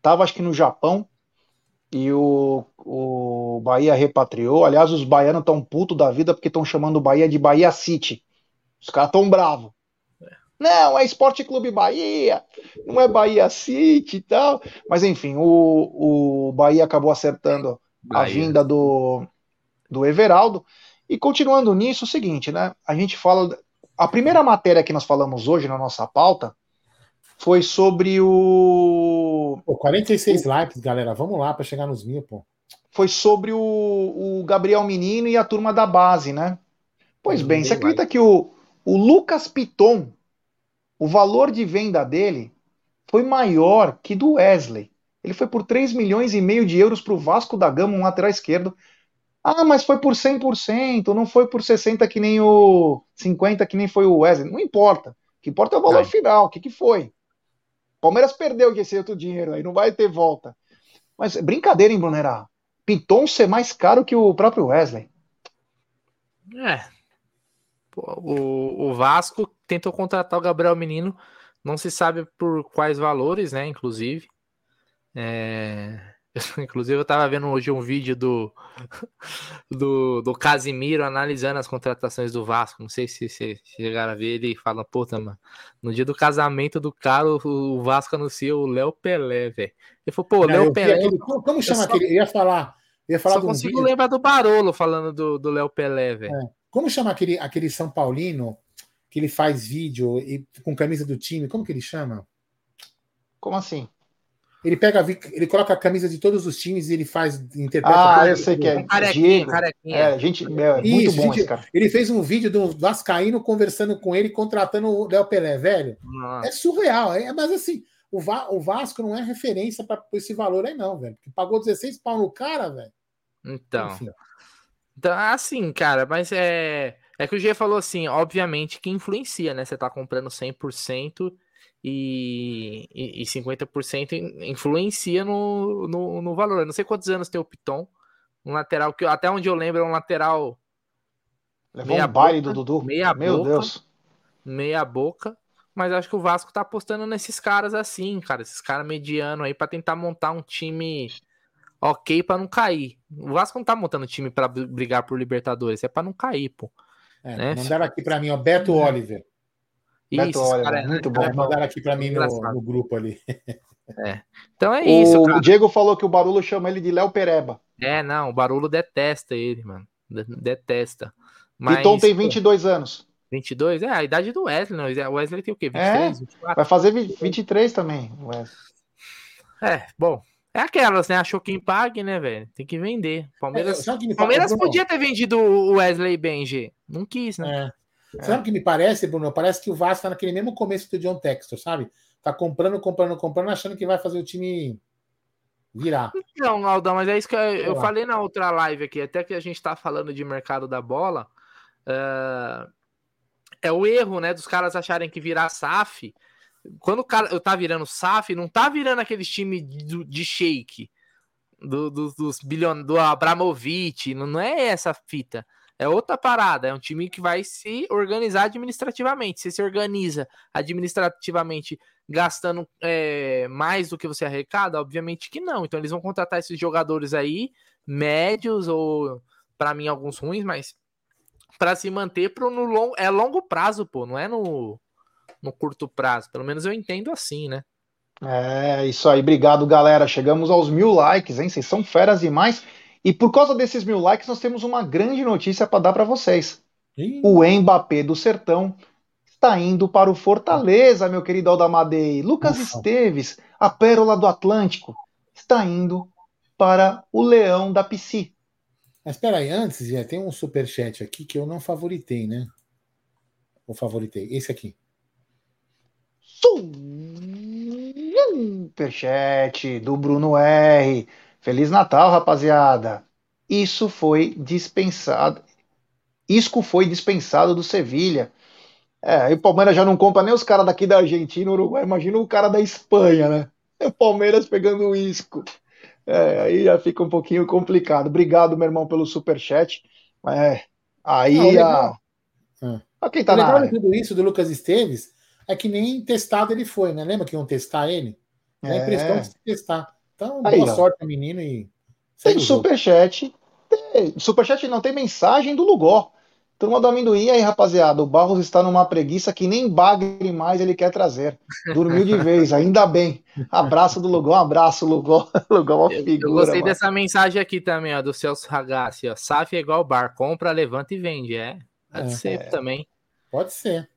Tava, acho que no Japão. E o, o Bahia repatriou. Aliás, os baianos estão putos da vida porque estão chamando o Bahia de Bahia City. Os caras estão bravos. Não, é Esporte Clube Bahia, não é Bahia City e tal. Mas enfim, o, o Bahia acabou acertando Bahia. a vinda do, do Everaldo. E continuando nisso, é o seguinte, né? A gente fala. A primeira matéria que nós falamos hoje na nossa pauta foi sobre o.
Pô, 46 o... likes, galera. Vamos lá para chegar nos mil, pô.
Foi sobre o, o Gabriel Menino e a turma da base, né? Pois bem, você acredita que o, o Lucas Piton, o valor de venda dele foi maior que do Wesley. Ele foi por 3 milhões e meio de euros para o Vasco da Gama, um lateral esquerdo. Ah, mas foi por 100%, não foi por 60 que nem o 50 que nem foi o Wesley. Não importa. O que importa é o valor Ai. final. O que, que foi? Palmeiras perdeu esse outro dinheiro aí, não vai ter volta. Mas brincadeira, hein, Brunera? Piton ser mais caro que o próprio Wesley.
É, o, o Vasco tentou contratar o Gabriel Menino, não se sabe por quais valores, né? Inclusive. É... <laughs> Inclusive, eu tava vendo hoje um vídeo do, <laughs> do, do Casimiro analisando as contratações do Vasco. Não sei se vocês chegaram a ver ele e fala, puta, mano, no dia do casamento do cara, o, Vasco anuncia o Léo Pelé, velho. Ele falou, pô, Léo Pelé. Aquele,
como chama aquele? Eu ia falar. Eu ia falar
só consigo vídeo. lembrar do Barolo falando do, do Léo Pelé, velho.
É. Como chama aquele, aquele São Paulino que ele faz vídeo e, com camisa do time? Como que ele chama?
Como assim?
Ele pega, ele coloca a camisa de todos os times e ele faz,
interpreta. Ah, eu sei que é. Carequinha, carequinha. É, gente, é,
Isso, muito bom gente, esse cara. Ele fez um vídeo do Vascaíno conversando com ele, contratando o Léo Pelé, velho. Nossa. É surreal, é, mas assim, o, Va, o Vasco não é referência para esse valor aí, não, velho. Que pagou 16 pau no cara, velho.
Então. Enfim. Então, assim, cara, mas é. É que o G falou assim, obviamente que influencia, né? Você tá comprando 100% e, e, e 50% influencia no, no, no, valor. Eu não sei quantos anos tem o Piton. Um lateral que até onde eu lembro é um lateral.
Levou meia um baile do Dudu.
Meia Meu boca, Deus. Meia boca. Mas acho que o Vasco tá apostando nesses caras assim, cara. Esses caras mediano aí para tentar montar um time ok para não cair. O Vasco não tá montando time para brigar por Libertadores, é para não cair, pô.
É, né? Mandaram aqui para mim, ó, Beto é.
Isso, Beto Oliver, cara, muito bom. É,
mandaram aqui para mim no, no, grupo ali. <laughs>
É. Então é isso.
O, o Diego falou que o Barulho chama ele de Léo Pereba.
É, não, o Barulho detesta ele, mano. Detesta.
Mas, Piton tem 22 anos.
22? É, a idade do Wesley, não. O Wesley tem o quê? 23?
É, 24? Vai fazer 23 também, Wesley.
É, bom, é aquelas, né? Achou quem pague, né, velho? Tem que vender. Palmeiras, é, Palmeiras podia ter vendido o Wesley Benji. Não quis, né?
É. Sabe o que me parece, Bruno? Parece que o Vasco tá naquele mesmo começo do John Textor, sabe? Tá comprando, comprando, comprando, achando que vai fazer o time virar.
Não, Aldão, mas é isso que eu, eu falei na outra live aqui, até que a gente tá falando de mercado da bola. Uh, é o erro, né, dos caras acharem que virar SAF quando o cara eu tá virando SAF, não tá virando aqueles time de, de shake do, do, dos bilhões do Abramovich, não, não é essa fita. É outra parada. É um time que vai se organizar administrativamente. Você se organiza administrativamente gastando é, mais do que você arrecada? Obviamente que não. Então eles vão contratar esses jogadores aí, médios ou, para mim, alguns ruins, mas para se manter pro, no long, é longo prazo, pô, não é no, no curto prazo. Pelo menos eu entendo assim, né?
É, isso aí. Obrigado, galera. Chegamos aos mil likes, hein? Vocês são feras demais. E por causa desses mil likes, nós temos uma grande notícia para dar para vocês. Ih. O Mbappé do Sertão está indo para o Fortaleza, meu querido Aldamadei. Lucas Ufa. Esteves, a pérola do Atlântico, está indo para o Leão da Psi.
Mas espera aí, antes, já tem um super chat aqui que eu não favoritei, né? Ou favoritei? Esse aqui.
Superchat do Bruno R. Feliz Natal, rapaziada. Isso foi dispensado. Isco foi dispensado do Sevilha. É, e o Palmeiras já não compra nem os caras daqui da Argentina, Uruguai. Imagina o cara da Espanha, né? O Palmeiras pegando o Isco. É, aí já fica um pouquinho complicado. Obrigado, meu irmão, pelo superchat. É, aí não, a...
Ah. a quem tá o legal na tudo isso do Lucas Esteves é que nem testado ele foi, né? Lembra que iam testar ele? É, é questão de testar. Então, Aí, boa ó. sorte, menino. E
tem superchat. Tem, superchat não tem mensagem do Lugó. Turma do amendoim aí, rapaziada. O Barros está numa preguiça que nem bagre mais ele quer trazer. Dormiu de vez, ainda bem. Abraço do Lugó, um abraço, Lugó. <laughs> Lugó é uma
figura. Eu, gostei mano. dessa mensagem aqui também, ó, do Celso Ragazzi. Ó. SAF é igual bar, compra, levanta e vende. É, pode é, ser é. também.
Pode ser.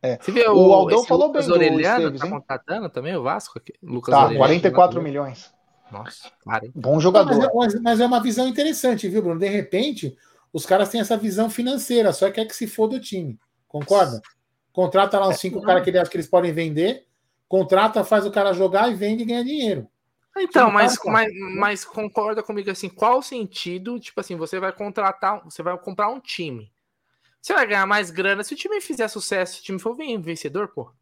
É. Você vê, o, o Aldão falou Lucas bem Orelhano Esteves, tá contratando também o Vasco? Aqui?
Lucas tá, Orelhano, 44 milhões.
Nossa, 40.
Bom jogador.
Mas, é, mas, é uma visão interessante, viu, Bruno? De repente, os caras têm essa visão financeira, só quer que se for do time. Concorda? Contrata lá uns é, cinco caras que ele acha que eles podem vender, contrata, faz o cara jogar e vende e ganha dinheiro.
Então, mas, mas, mas concorda comigo assim, qual o sentido? Tipo assim, você vai contratar, você vai comprar um time. Você vai ganhar mais grana se o time fizer sucesso, se o time for vencedor, pô.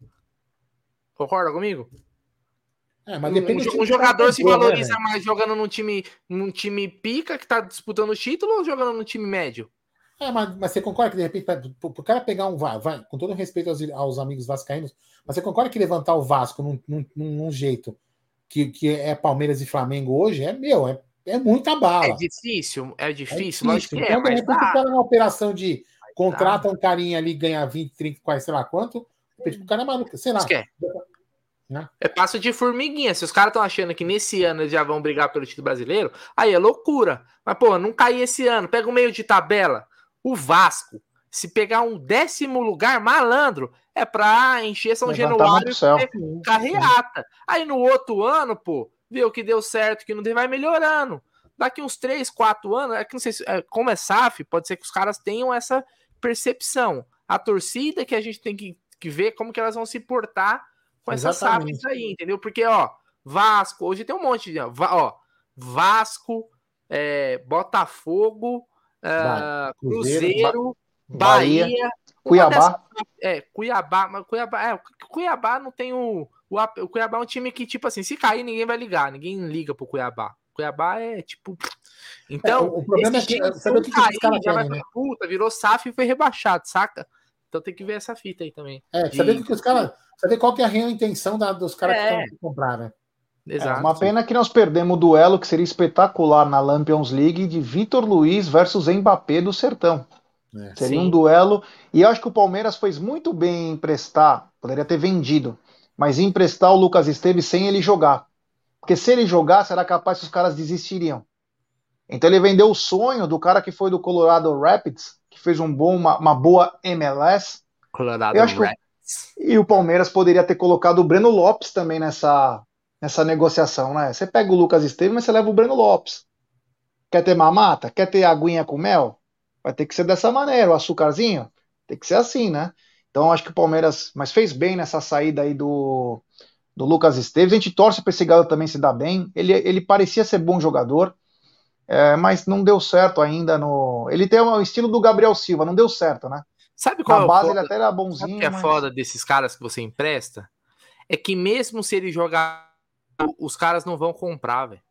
Concorda comigo? É, mas depende um, um jogador se valoriza né, mais jogando num time, num time pica que tá disputando o título ou jogando num time médio?
É, mas, mas você concorda que de repente, o cara pegar um vai, vai, com todo respeito aos, aos, amigos vascaínos, mas você concorda que levantar o Vasco num, num, num, jeito que, que é Palmeiras e Flamengo hoje é meu, é, é muita bala.
É difícil, é difícil, é difícil.
Então, é, de repente, o cara operação de contrata um carinha ali, ganha 20, 30, quase, sei lá quanto. O cara é maluco, sei lá.
Né? É passo de formiguinha. Se os caras estão achando que nesse ano eles já vão brigar pelo título brasileiro, aí é loucura. Mas, pô, não cair esse ano. Pega o meio de tabela. O Vasco, se pegar um décimo lugar, malandro, é pra encher São Januário e carreata. Aí no outro ano, pô, vê o que deu certo, que não deu, vai melhorando. Daqui uns 3, 4 anos, é que não sei se, é, como é SAF, pode ser que os caras tenham essa percepção. A torcida que a gente tem que, que ver como que elas vão se portar com essas SAFs aí, entendeu? Porque, ó, Vasco, hoje tem um monte de. Ó, Vasco, é, Botafogo, uh, Cruzeiro, Bahia, Bahia
Cuiabá.
é, Cuiabá, mas Cuiabá, é, Cuiabá não tem o, o, o. Cuiabá é um time que, tipo assim, se cair, ninguém vai ligar, ninguém liga pro Cuiabá. Cuiabá é tipo. Então, é,
o problema é que sabe o que, que os caras querem, né?
Puta, virou SAF e foi rebaixado, saca? Então tem que ver essa fita aí também.
É, saber e... que os caras. Saber qual que é a real intenção da, dos caras é. que estão comprar, né?
Exato. É uma pena que nós perdemos o duelo que seria espetacular na Lampions League de Vitor Luiz versus Mbappé do Sertão. É, seria sim. um duelo. E eu acho que o Palmeiras fez muito bem em emprestar, poderia ter vendido, mas emprestar o Lucas Esteves sem ele jogar. Porque se ele jogasse, era capaz que os caras desistiriam. Então ele vendeu o sonho do cara que foi do Colorado Rapids, que fez um bom, uma, uma boa MLS.
Colorado Rapids.
E o Palmeiras poderia ter colocado o Breno Lopes também nessa, nessa negociação, né? Você pega o Lucas Esteves, mas você leva o Breno Lopes. Quer ter mamata? Quer ter aguinha com mel? Vai ter que ser dessa maneira, o açúcarzinho. Tem que ser assim, né? Então acho que o Palmeiras, mas fez bem nessa saída aí do, do Lucas Esteves. A gente torce para esse galo também se dar bem. Ele, ele parecia ser bom jogador, é, mas não deu certo ainda no. Ele tem o estilo do Gabriel Silva, não deu certo, né?
Sabe qual
Na
é
base
foda?
ele até era bonzinho. Sabe
que é mas... foda desses caras que você empresta? É que mesmo se ele jogar, os caras não vão comprar, velho.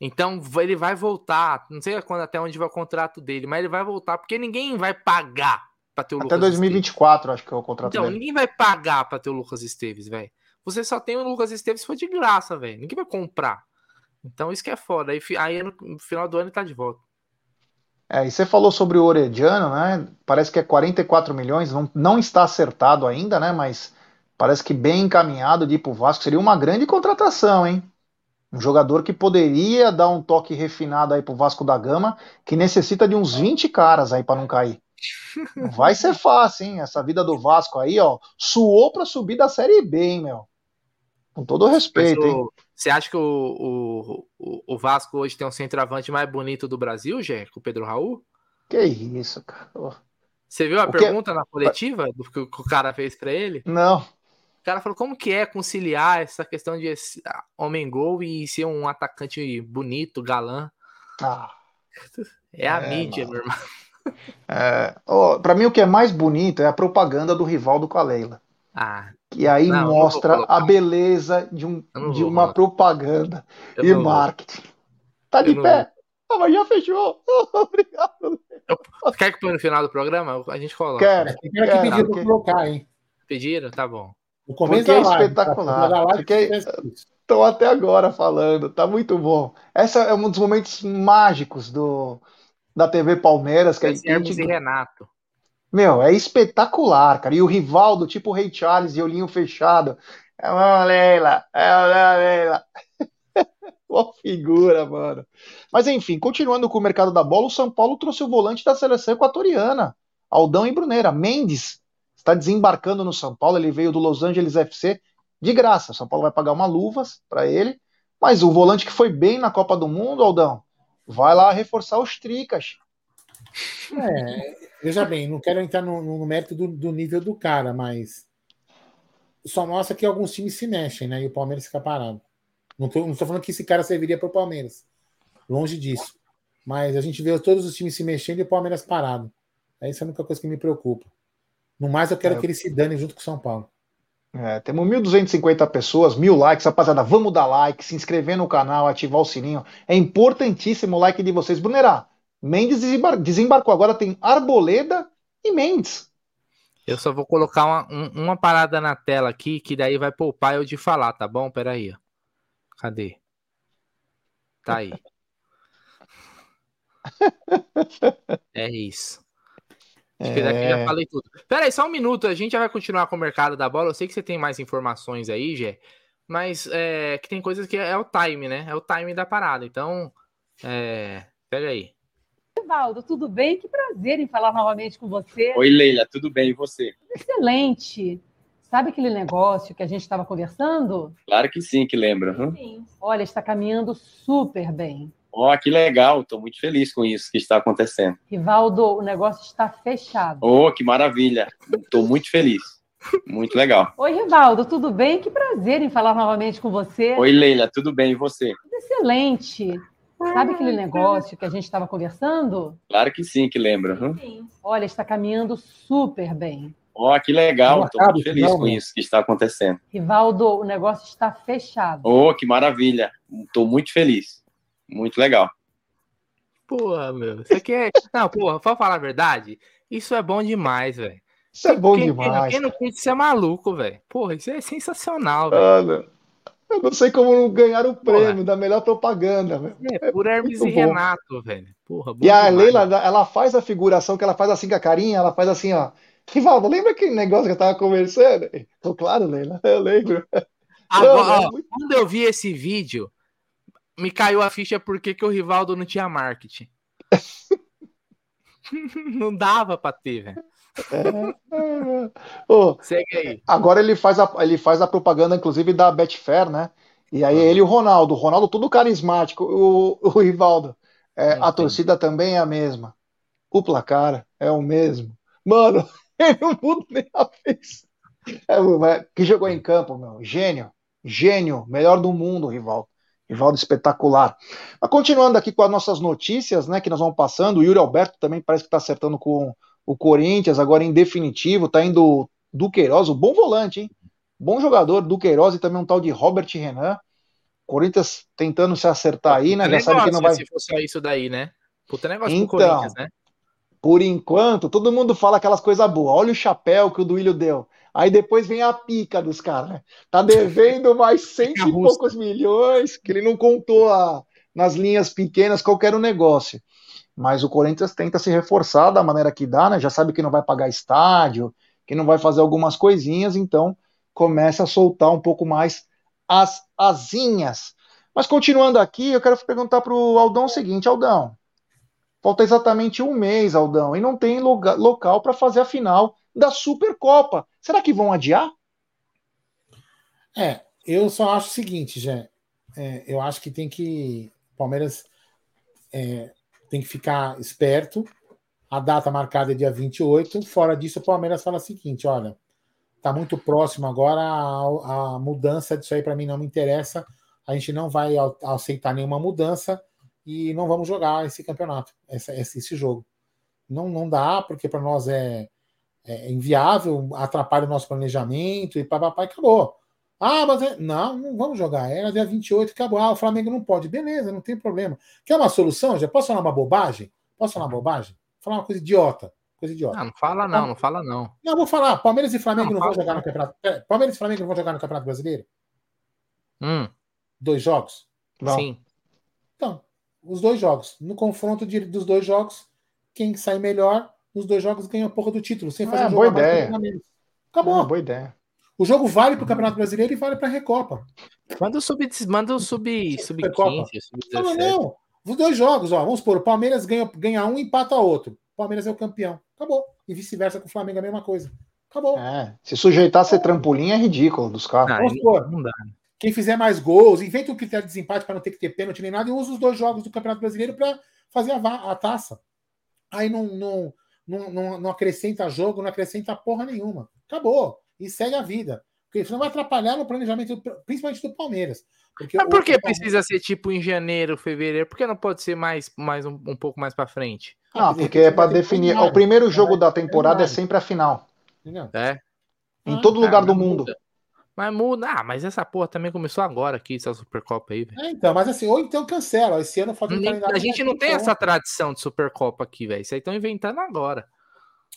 Então ele vai voltar. Não sei quando até onde vai o contrato dele, mas ele vai voltar porque ninguém vai pagar para ter o
Até
Lucas
2024,
Esteves.
acho que é o contrato
Então,
dele.
ninguém vai pagar para ter o Lucas Esteves, velho. Você só tem o Lucas Esteves se for de graça, velho. Ninguém vai comprar. Então isso que é foda. Aí, aí no final do ano ele tá de volta.
É, e você falou sobre o Orediano, né? Parece que é 44 milhões, não, não está acertado ainda, né? Mas parece que bem encaminhado de ir pro Vasco. Seria uma grande contratação, hein? Um jogador que poderia dar um toque refinado aí pro Vasco da Gama, que necessita de uns 20 caras aí para não cair. Não vai ser fácil, hein? Essa vida do Vasco aí, ó, suou para subir da Série B, hein, meu? Com todo respeito,
Mas
hein?
o- Você acha que o, o, o- o Vasco hoje tem um centroavante mais bonito do Brasil, Jé? Com o Pedro Raul?
Que isso, cara.
Você viu a
O que-
pergunta na coletiva do que, o- que o cara fez pra ele?
Não,
O cara falou como que é conciliar essa questão de ah, homem-gol e ser um atacante bonito, galã.
ah, <laughs>
É a
É,
mídia,
mano.
meu irmão.
é, ó, pra mim o que é mais bonito é a propaganda do Rivaldo com a Leila.
Ah,
Que aí
Não, eu não vou
mostra
colocar.
a beleza de, um,
Eu não
de
vou
uma
colocar.
propaganda
eu
e
não vou.
marketing. Tá
Eu
de
não
pé? Ah, mas já fechou. <laughs> Obrigado.
Quer que põe no final do programa? A gente coloca.
Quero.
Cara que
Quero,
pediu
porque-
colocar, hein?
Pediram? Tá bom.
No começo
é
live.
espetacular.
Live, tivesse isso.
Estou até agora falando, tá muito bom. Essa é um dos momentos mágicos do, da TV Palmeiras, que a
Esse Hermes
gente,
e Renato.
Meu, é espetacular, cara. E o Rivaldo, tipo o Rei Charles e olhinho fechado. É uma Leila, é uma Leila. <laughs> Uma figura, mano. Mas enfim, continuando com o mercado da bola, o São Paulo trouxe o volante da seleção equatoriana, Aldão e Bruneira. Mendes está desembarcando no São Paulo, ele veio do Los Angeles FC de graça. O São Paulo vai pagar uma luvas para ele, mas o volante que foi bem na Copa do Mundo, Aldão, vai lá reforçar os tricas.
É, veja bem, não quero entrar no, no mérito do, do nível do cara, mas só mostra que alguns times se mexem, né? E o Palmeiras fica parado. Não tô falando que esse cara serviria para o Palmeiras. Longe disso. Mas a gente vê todos os times se mexendo e o Palmeiras parado. É isso a única coisa que me preocupa. No mais, eu quero
É.
que ele se dane junto com o São Paulo.
É, temos 1.250 pessoas, mil likes, rapaziada. Vamos dar like, se inscrever no canal, ativar o sininho. É importantíssimo o like de vocês. Brunerá, Mendes desembar- desembarcou. Agora tem Arboleda e Mendes.
Eu só vou colocar uma, um- uma parada na tela aqui, que daí vai poupar eu de falar, tá bom? Pera aí, ó. Cadê? Tá aí. <laughs> É isso. Acho que daqui já
É,
falei tudo. Pera aí, só um minuto. A gente já vai continuar com o mercado da bola. Eu sei que você tem mais informações aí, Gé. Mas é, que tem coisas que é, é o time, né? É o time da parada. Então, é, pega aí.
Evaldo, tudo bem? Que prazer em falar novamente com você.
Oi, Leila, tudo bem? E você?
Excelente. Sabe aquele negócio que a gente estava conversando?
Claro que sim, que lembra. hum?
Sim. Olha, está caminhando super bem.
Ó, que legal, estou muito feliz com isso que está acontecendo.
Rivaldo, o negócio está fechado.
Oh, que maravilha, estou muito feliz. Muito legal.
Oi, Rivaldo, tudo bem? Que prazer em falar novamente com você.
Oi, Leila, tudo bem? E você?
Excelente. Sabe aquele negócio que a gente estava conversando?
Claro que sim, que lembra. hum?
Sim. Olha, está caminhando super bem.
Ó, que legal, estou muito feliz com
né?
isso que está acontecendo.
Rivaldo, o negócio está fechado.
Oh, que maravilha, estou muito feliz. Muito legal.
Porra, meu. Você quer. Não, porra, pra falar a verdade, isso é bom demais, velho.
isso é bom
Quem-
demais.
Quem não curte, isso é maluco, velho. Porra, isso é sensacional, velho.
Mano, eu não sei como não ganhar o prêmio da melhor propaganda. meu.
É por Hermes
muito
e
bom.
Renato, velho. Porra,
E a
demais.
Leila, ela faz a figuração que ela faz assim com a carinha, ela faz assim, ó. Rivaldo, lembra aquele negócio que eu tava conversando? Tô claro, Leila, <laughs> eu lembro.
Agora,
é
ó,
muito-
quando eu vi esse vídeo, me caiu a ficha porque que o Rivaldo não tinha marketing. <laughs> não dava pra ter, velho.
É. Ô,
Segue aí.
agora ele faz, a, ele faz a propaganda, inclusive, da Betfair, né? E aí ele e o Ronaldo. O Ronaldo tudo carismático. O, o Rivaldo. é, a torcida também é a mesma. O placar é o mesmo. Mano, <laughs> ele não muda nem a vez. É, mas que jogou em campo, meu. Gênio. Gênio. Melhor do mundo, Rivaldo. Rivaldo espetacular. Mas continuando aqui com as nossas notícias, né, que nós vamos passando, o Yuri Alberto também parece que está acertando com o Corinthians, agora em definitivo, tá indo do Queiroz, o bom volante, hein? Bom jogador do Queiroz e também um tal de Robert Renan. Corinthians tentando se acertar aí, né? Já
Negócio,
sabe que não vai.
Se for só isso daí, né? Puta negócio
Então.
pro Corinthians, né?
Por enquanto, todo mundo fala aquelas coisas boas. Olha o chapéu que o Duílio deu. Aí depois vem a pica dos caras, né? Tá devendo mais <laughs> cento e poucos milhões, que ele não contou a- nas linhas pequenas qualquer um negócio. Mas o Corinthians tenta se reforçar da maneira que dá, né? Já sabe que não vai pagar estádio, que não vai fazer algumas coisinhas, então começa a soltar um pouco mais as asinhas. Mas continuando aqui, eu quero perguntar pro Aldão o seguinte, Aldão. Falta exatamente um mês, Aldão, e não tem lugar- local para fazer a final da Supercopa. Será que vão adiar?
É, eu só acho o seguinte, Jé. É, eu acho que tem que. Palmeiras é, tem que ficar esperto. A data marcada é dia 28. Fora disso, o Palmeiras fala o seguinte: olha, tá muito próximo agora a, a mudança disso aí para mim não me interessa. A gente não vai aceitar nenhuma mudança e não vamos jogar esse campeonato, esse, esse, jogo. Não, não dá, porque para nós é, é inviável, atrapalha o nosso planejamento e papapá, e acabou. Ah, mas é... não, não vamos jogar. Era dia 28, acabou. Ah, o Flamengo não pode. Beleza, não tem problema. Quer uma solução? Já posso falar uma bobagem? Posso falar uma bobagem? Falar uma coisa idiota. Coisa idiota.
Ah, não fala não, não fala não.
Não, vou falar. Palmeiras e Flamengo
Não,
não, vão jogar no Campeonato. Palmeiras e Flamengo não vão jogar no Campeonato Brasileiro?
Hum,
Dois jogos?
Não.
sim.
Então, os dois jogos. No confronto de- dos dois jogos, quem sai melhor nos dois jogos ganha a porra do título, sem fazer
É,
um
boa ideia.
Acabou.
Ah, boa ideia.
O jogo vale para o Campeonato Brasileiro e vale para a Recopa.
Manda o sub, manda o sub, sub
Supercopa.
15, sub
Não, não,
17.
não. Os dois jogos, ó, vamos supor, o Palmeiras ganha, ganha um e empata outro. O Palmeiras é o campeão. Acabou. E vice-versa com o Flamengo, é a mesma coisa. Acabou.
É, se sujeitar a ser trampolim é ridículo dos caras.
Não,
Vamos supor,
não dá.
quem fizer mais gols, inventa um critério de desempate para não ter que ter pênalti nem nada e usa os dois jogos do Campeonato Brasileiro para fazer a, va- a taça. Aí não, não, não, não, não acrescenta jogo, não acrescenta porra nenhuma. Acabou. E segue a vida. Porque isso não vai atrapalhar no planejamento, principalmente do Palmeiras. Porque
Mas por que
Palmeiras-
precisa ser tipo em janeiro, fevereiro? Por que não pode ser mais, mais um, um pouco mais pra frente?
Ah,
de
porque é para definir.
primário.
O primeiro jogo
Vai
da temporada é
primário.
sempre a final.
Entendeu?
É.
Em
Ah,
todo lugar
Ah,
do mundo.
muda. Mas muda. Ah, mas essa porra também começou agora aqui, essa Supercopa aí, velho.
É, então, mas assim, ou então cancela. Esse ano faz um calendário
A gente não tem essa tradição de Supercopa aqui, velho. Isso aí estão inventando agora.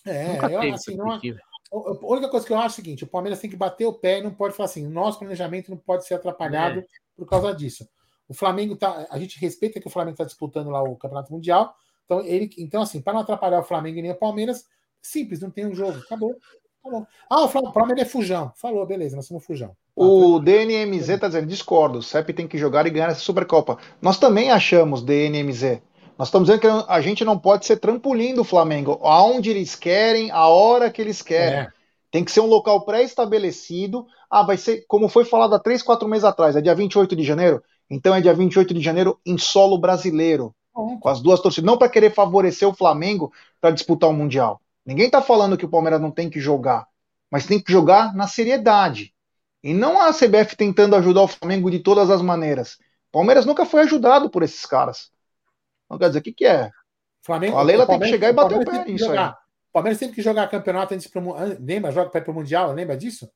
É,
Nunca
eu,
teve
assim,
isso
não,
aqui, velho.
A única coisa que eu acho é o seguinte: o Palmeiras tem que bater o pé e não pode falar assim, o nosso planejamento não pode ser atrapalhado
É.
por causa disso. O Flamengo tá. A gente respeita que o Flamengo está disputando lá o Campeonato Mundial. Então, ele, então assim, para não atrapalhar o Flamengo e nem o Palmeiras, simples, não tem um jogo. Acabou. Acabou. Ah, o Palmeiras é fujão. Falou, beleza, nós somos fujão.
O DNMZ tá dizendo, discordo, o CEP tem que jogar e ganhar essa Supercopa. Nós também achamos, DNMZ. Nós estamos dizendo que a gente não pode ser trampolim do Flamengo, aonde eles querem, a hora que eles querem.
É.
Tem que ser um local pré-estabelecido. Ah, vai ser, como foi falado há 3, 4 meses atrás, é dia 28 de janeiro? Então é dia 28 de janeiro em solo brasileiro,
Pronto.
com as duas torcidas. Não para querer favorecer o Flamengo para disputar o Mundial. Ninguém está falando que o Palmeiras não tem que jogar, mas tem que jogar na seriedade. E não a CBF tentando ajudar o Flamengo de todas as maneiras. O Palmeiras nunca foi ajudado por esses caras. Não quer dizer, o que, que é?
Flamengo,
A Leila
o
tem que chegar e bater o
Palmeiras
pé nisso aí.
O Palmeiras teve que jogar campeonato antes pro, lembra, joga para o Mundial, lembra disso?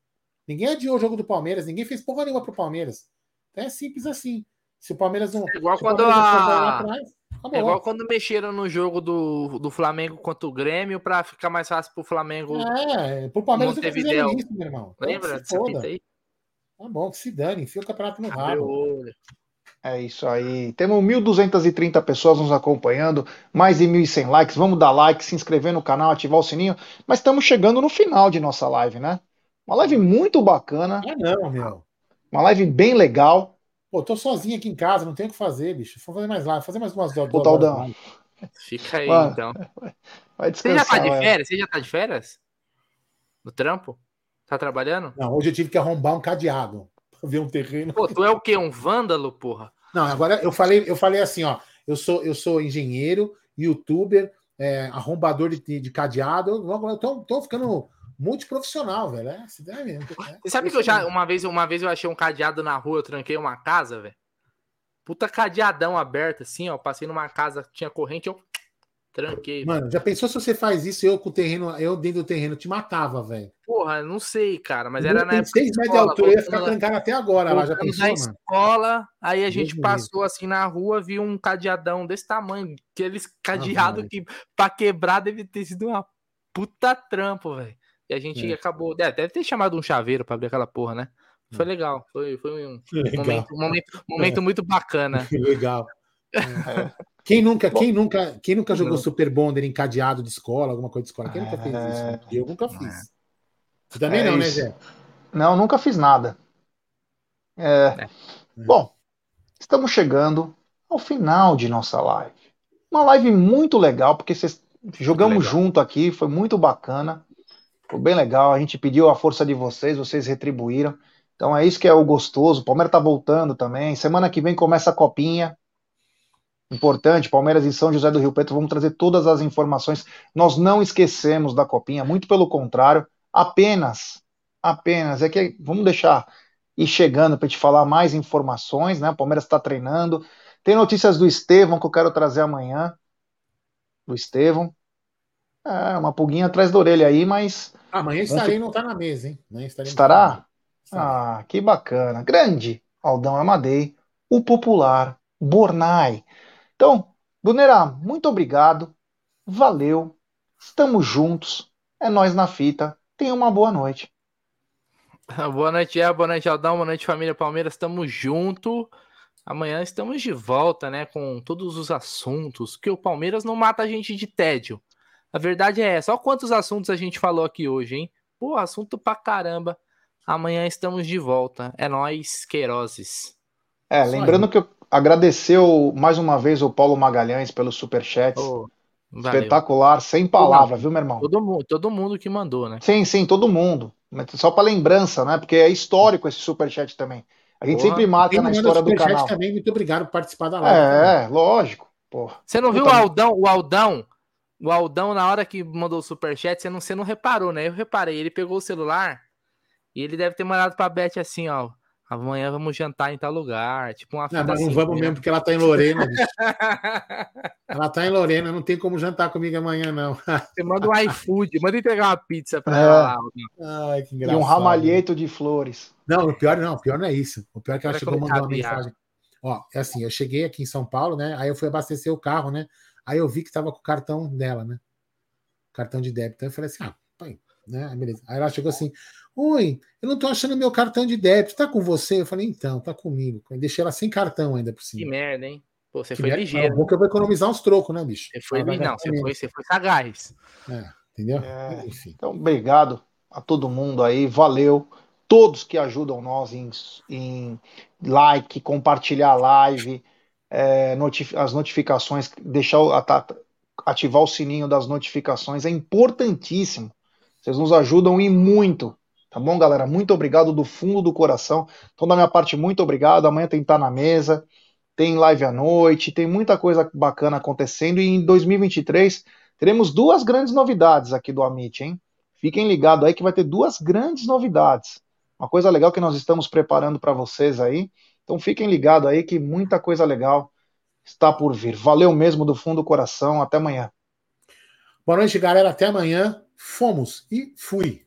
Ninguém adiou o jogo do Palmeiras, ninguém fez porra nenhuma pro Palmeiras. Então é simples assim. Se o Palmeiras não.
É igual
o
quando
não
a-
atrás.
É igual quando mexeram no jogo do, do Flamengo contra o Grêmio pra ficar mais fácil pro Flamengo.
É, pro Palmeiras nunca
Montevidéu.
fizeram isso, meu irmão. Então,
Lembra dessa fita aí?
Tá bom, que se dane, enfia o campeonato no rabo.
É isso aí. Temos 1.230 pessoas nos acompanhando, mais de 1.100 likes. Vamos dar like, se inscrever no canal, ativar o sininho. Mas estamos chegando no final de nossa live, né? Uma live muito bacana,
Ah, não, meu.
uma live bem legal.
Pô, tô sozinho aqui em casa, não tenho o que fazer, bicho. Vou fazer mais live, fazer mais umas duas
Ô,
duas
Taldão.
horas de live.
Fica aí,
Mano,
então. <laughs>
Vai
Você já
descansar.
tá de férias? Você já tá de férias? No trampo? Tá trabalhando?
Não, hoje eu tive que arrombar um cadeado ver um terreno.
Pô, tu é o quê? Um vândalo, porra?
Não, agora eu falei, eu falei assim, ó. Eu sou, eu sou engenheiro, youtuber, é, arrombador de, de cadeado. Eu, eu tô, tô ficando multiprofissional, velho. É, se der mesmo. É,
Você sabe que eu já, uma vez, uma vez eu achei um cadeado na rua, eu tranquei uma casa, velho. Puta cadeadão aberto, assim, ó. Passei numa casa, tinha corrente, eu Tranquei.
Mano, já pensou se você faz isso eu com o terreno, eu dentro do terreno, te matava, velho.
Porra, não sei, cara, mas era na época.
seis
de
metros de altura, eu ia ficar trancado até agora lá, já pensou,
da
mano?
escola, aí a gente
me
passou assim na rua, viu um cadeadão desse tamanho, aqueles cadeado
Maria.
que pra quebrar deve ter sido uma puta trampo, velho. E a gente
É.
acabou, é, deve ter chamado um chaveiro pra abrir aquela porra, né? Foi legal, foi, foi um <laughs>
Legal,
momento, momento, momento muito bacana. <laughs>
legal. <laughs> Quem nunca, quem nunca, quem nunca jogou
Não.
Super Bonder encadeado de escola, alguma coisa de escola? Quem nunca fez isso?
É.
Eu nunca fiz. Você também
É
não, né,
isso.
Zé?
Não, nunca fiz nada. É,
É.
Bom, estamos chegando ao final de nossa live. Uma live muito legal, porque vocês jogamos junto aqui, foi muito bacana. Foi bem legal. A gente pediu a força de vocês, vocês retribuíram. Então é isso que é o gostoso. O Palmeiras tá voltando também. Semana que vem começa a copinha. Importante, Palmeiras e São José do Rio Preto. Vamos trazer todas as informações. Nós não esquecemos da copinha, muito pelo contrário. Apenas, apenas é que vamos deixar ir chegando para te falar mais informações, né? O Palmeiras está treinando. Tem notícias do Estevão que eu quero trazer amanhã. Do Estevão. É, uma pulguinha atrás da orelha aí, mas
Amanhã estarei, não tá na mesa, hein? Amanhã estarei
Estará?
Estarei.
Ah, que bacana. Grande Aldão Amadei, o popular Bornai. Então, Brunera, muito obrigado. Valeu. Estamos juntos. É nós na fita. Tenha uma boa noite. <laughs>
Boa noite, é, boa noite, Aldão, boa noite, família Palmeiras. Tamo junto. Amanhã estamos de volta, né, com todos os assuntos, que o Palmeiras não mata a gente de tédio. A verdade é essa. Olha quantos assuntos a gente falou aqui hoje, hein? Pô, assunto pra caramba. Amanhã estamos de volta. É nós, Queirozes.
É, lembrando que eu agradeceu mais uma vez o Paulo Magalhães pelos superchats.
Ô, valeu.
Espetacular, sem palavra, viu, meu irmão?
Todo mundo, todo mundo que mandou, né?
Sim, sim, todo mundo. Só para lembrança, né? Porque é histórico esse superchat também. A gente
Porra.
sempre marca na história do
superchat
canal.
também, muito obrigado por participar da live.
É, lógico. Porra.
Você não viu o Aldão, o Aldão? O Aldão, na hora que mandou o superchat, você não, você não reparou, né? Eu reparei, ele pegou o celular e ele deve ter mandado pra Beth assim, ó. Amanhã vamos jantar em tal lugar. Tipo uma
Não,
fita
mas não
assim,
vamos
né?
mesmo, porque ela tá em Lorena. <laughs> Ela tá em Lorena, não tem como jantar comigo amanhã, não.
Você manda um iFood, manda entregar uma pizza pra
É.
ela.
Ai, que
E
engraçado.
um ramalhete de flores.
Não, o pior não, o pior não é isso. O pior é que ela chegou
colocar
mandando uma mensagem. Ó, é assim, eu cheguei aqui em São Paulo, né? Aí eu fui abastecer o carro, né? Aí eu vi que tava com o cartão dela, né? Cartão de débito. Aí eu falei assim, ah, né? Aí beleza. Aí ela chegou assim: Oi, eu não tô achando meu cartão de débito, tá com você? Eu falei, então, tá comigo. Eu deixei ela sem cartão ainda por
Que
cima.
merda, hein? Pô, você
Que
foi
merda.
ligeiro.
Bom que eu vou economizar uns trocos, né, bicho?
Você foi Não, você foi, você foi sagaz.
É, entendeu?
É.
Enfim.
Então, obrigado a todo mundo aí. Valeu. Todos que ajudam nós em, em like, compartilhar a live, é, notif- as notificações, deixar ativar o sininho das notificações é importantíssimo. Vocês nos ajudam e muito. Tá bom, galera? Muito obrigado do fundo do coração. Então, da minha parte, muito obrigado. Amanhã tem estar na mesa, tem live à noite, tem muita coisa bacana acontecendo. E em 2023 teremos duas grandes novidades aqui do Amit, hein? Fiquem ligados aí que vai ter duas grandes novidades. Uma coisa legal que nós estamos preparando para vocês aí. Então fiquem ligados aí que muita coisa legal está por vir. Valeu mesmo do fundo do coração. Até amanhã.
Boa noite, galera. Até amanhã. Fomos e fui.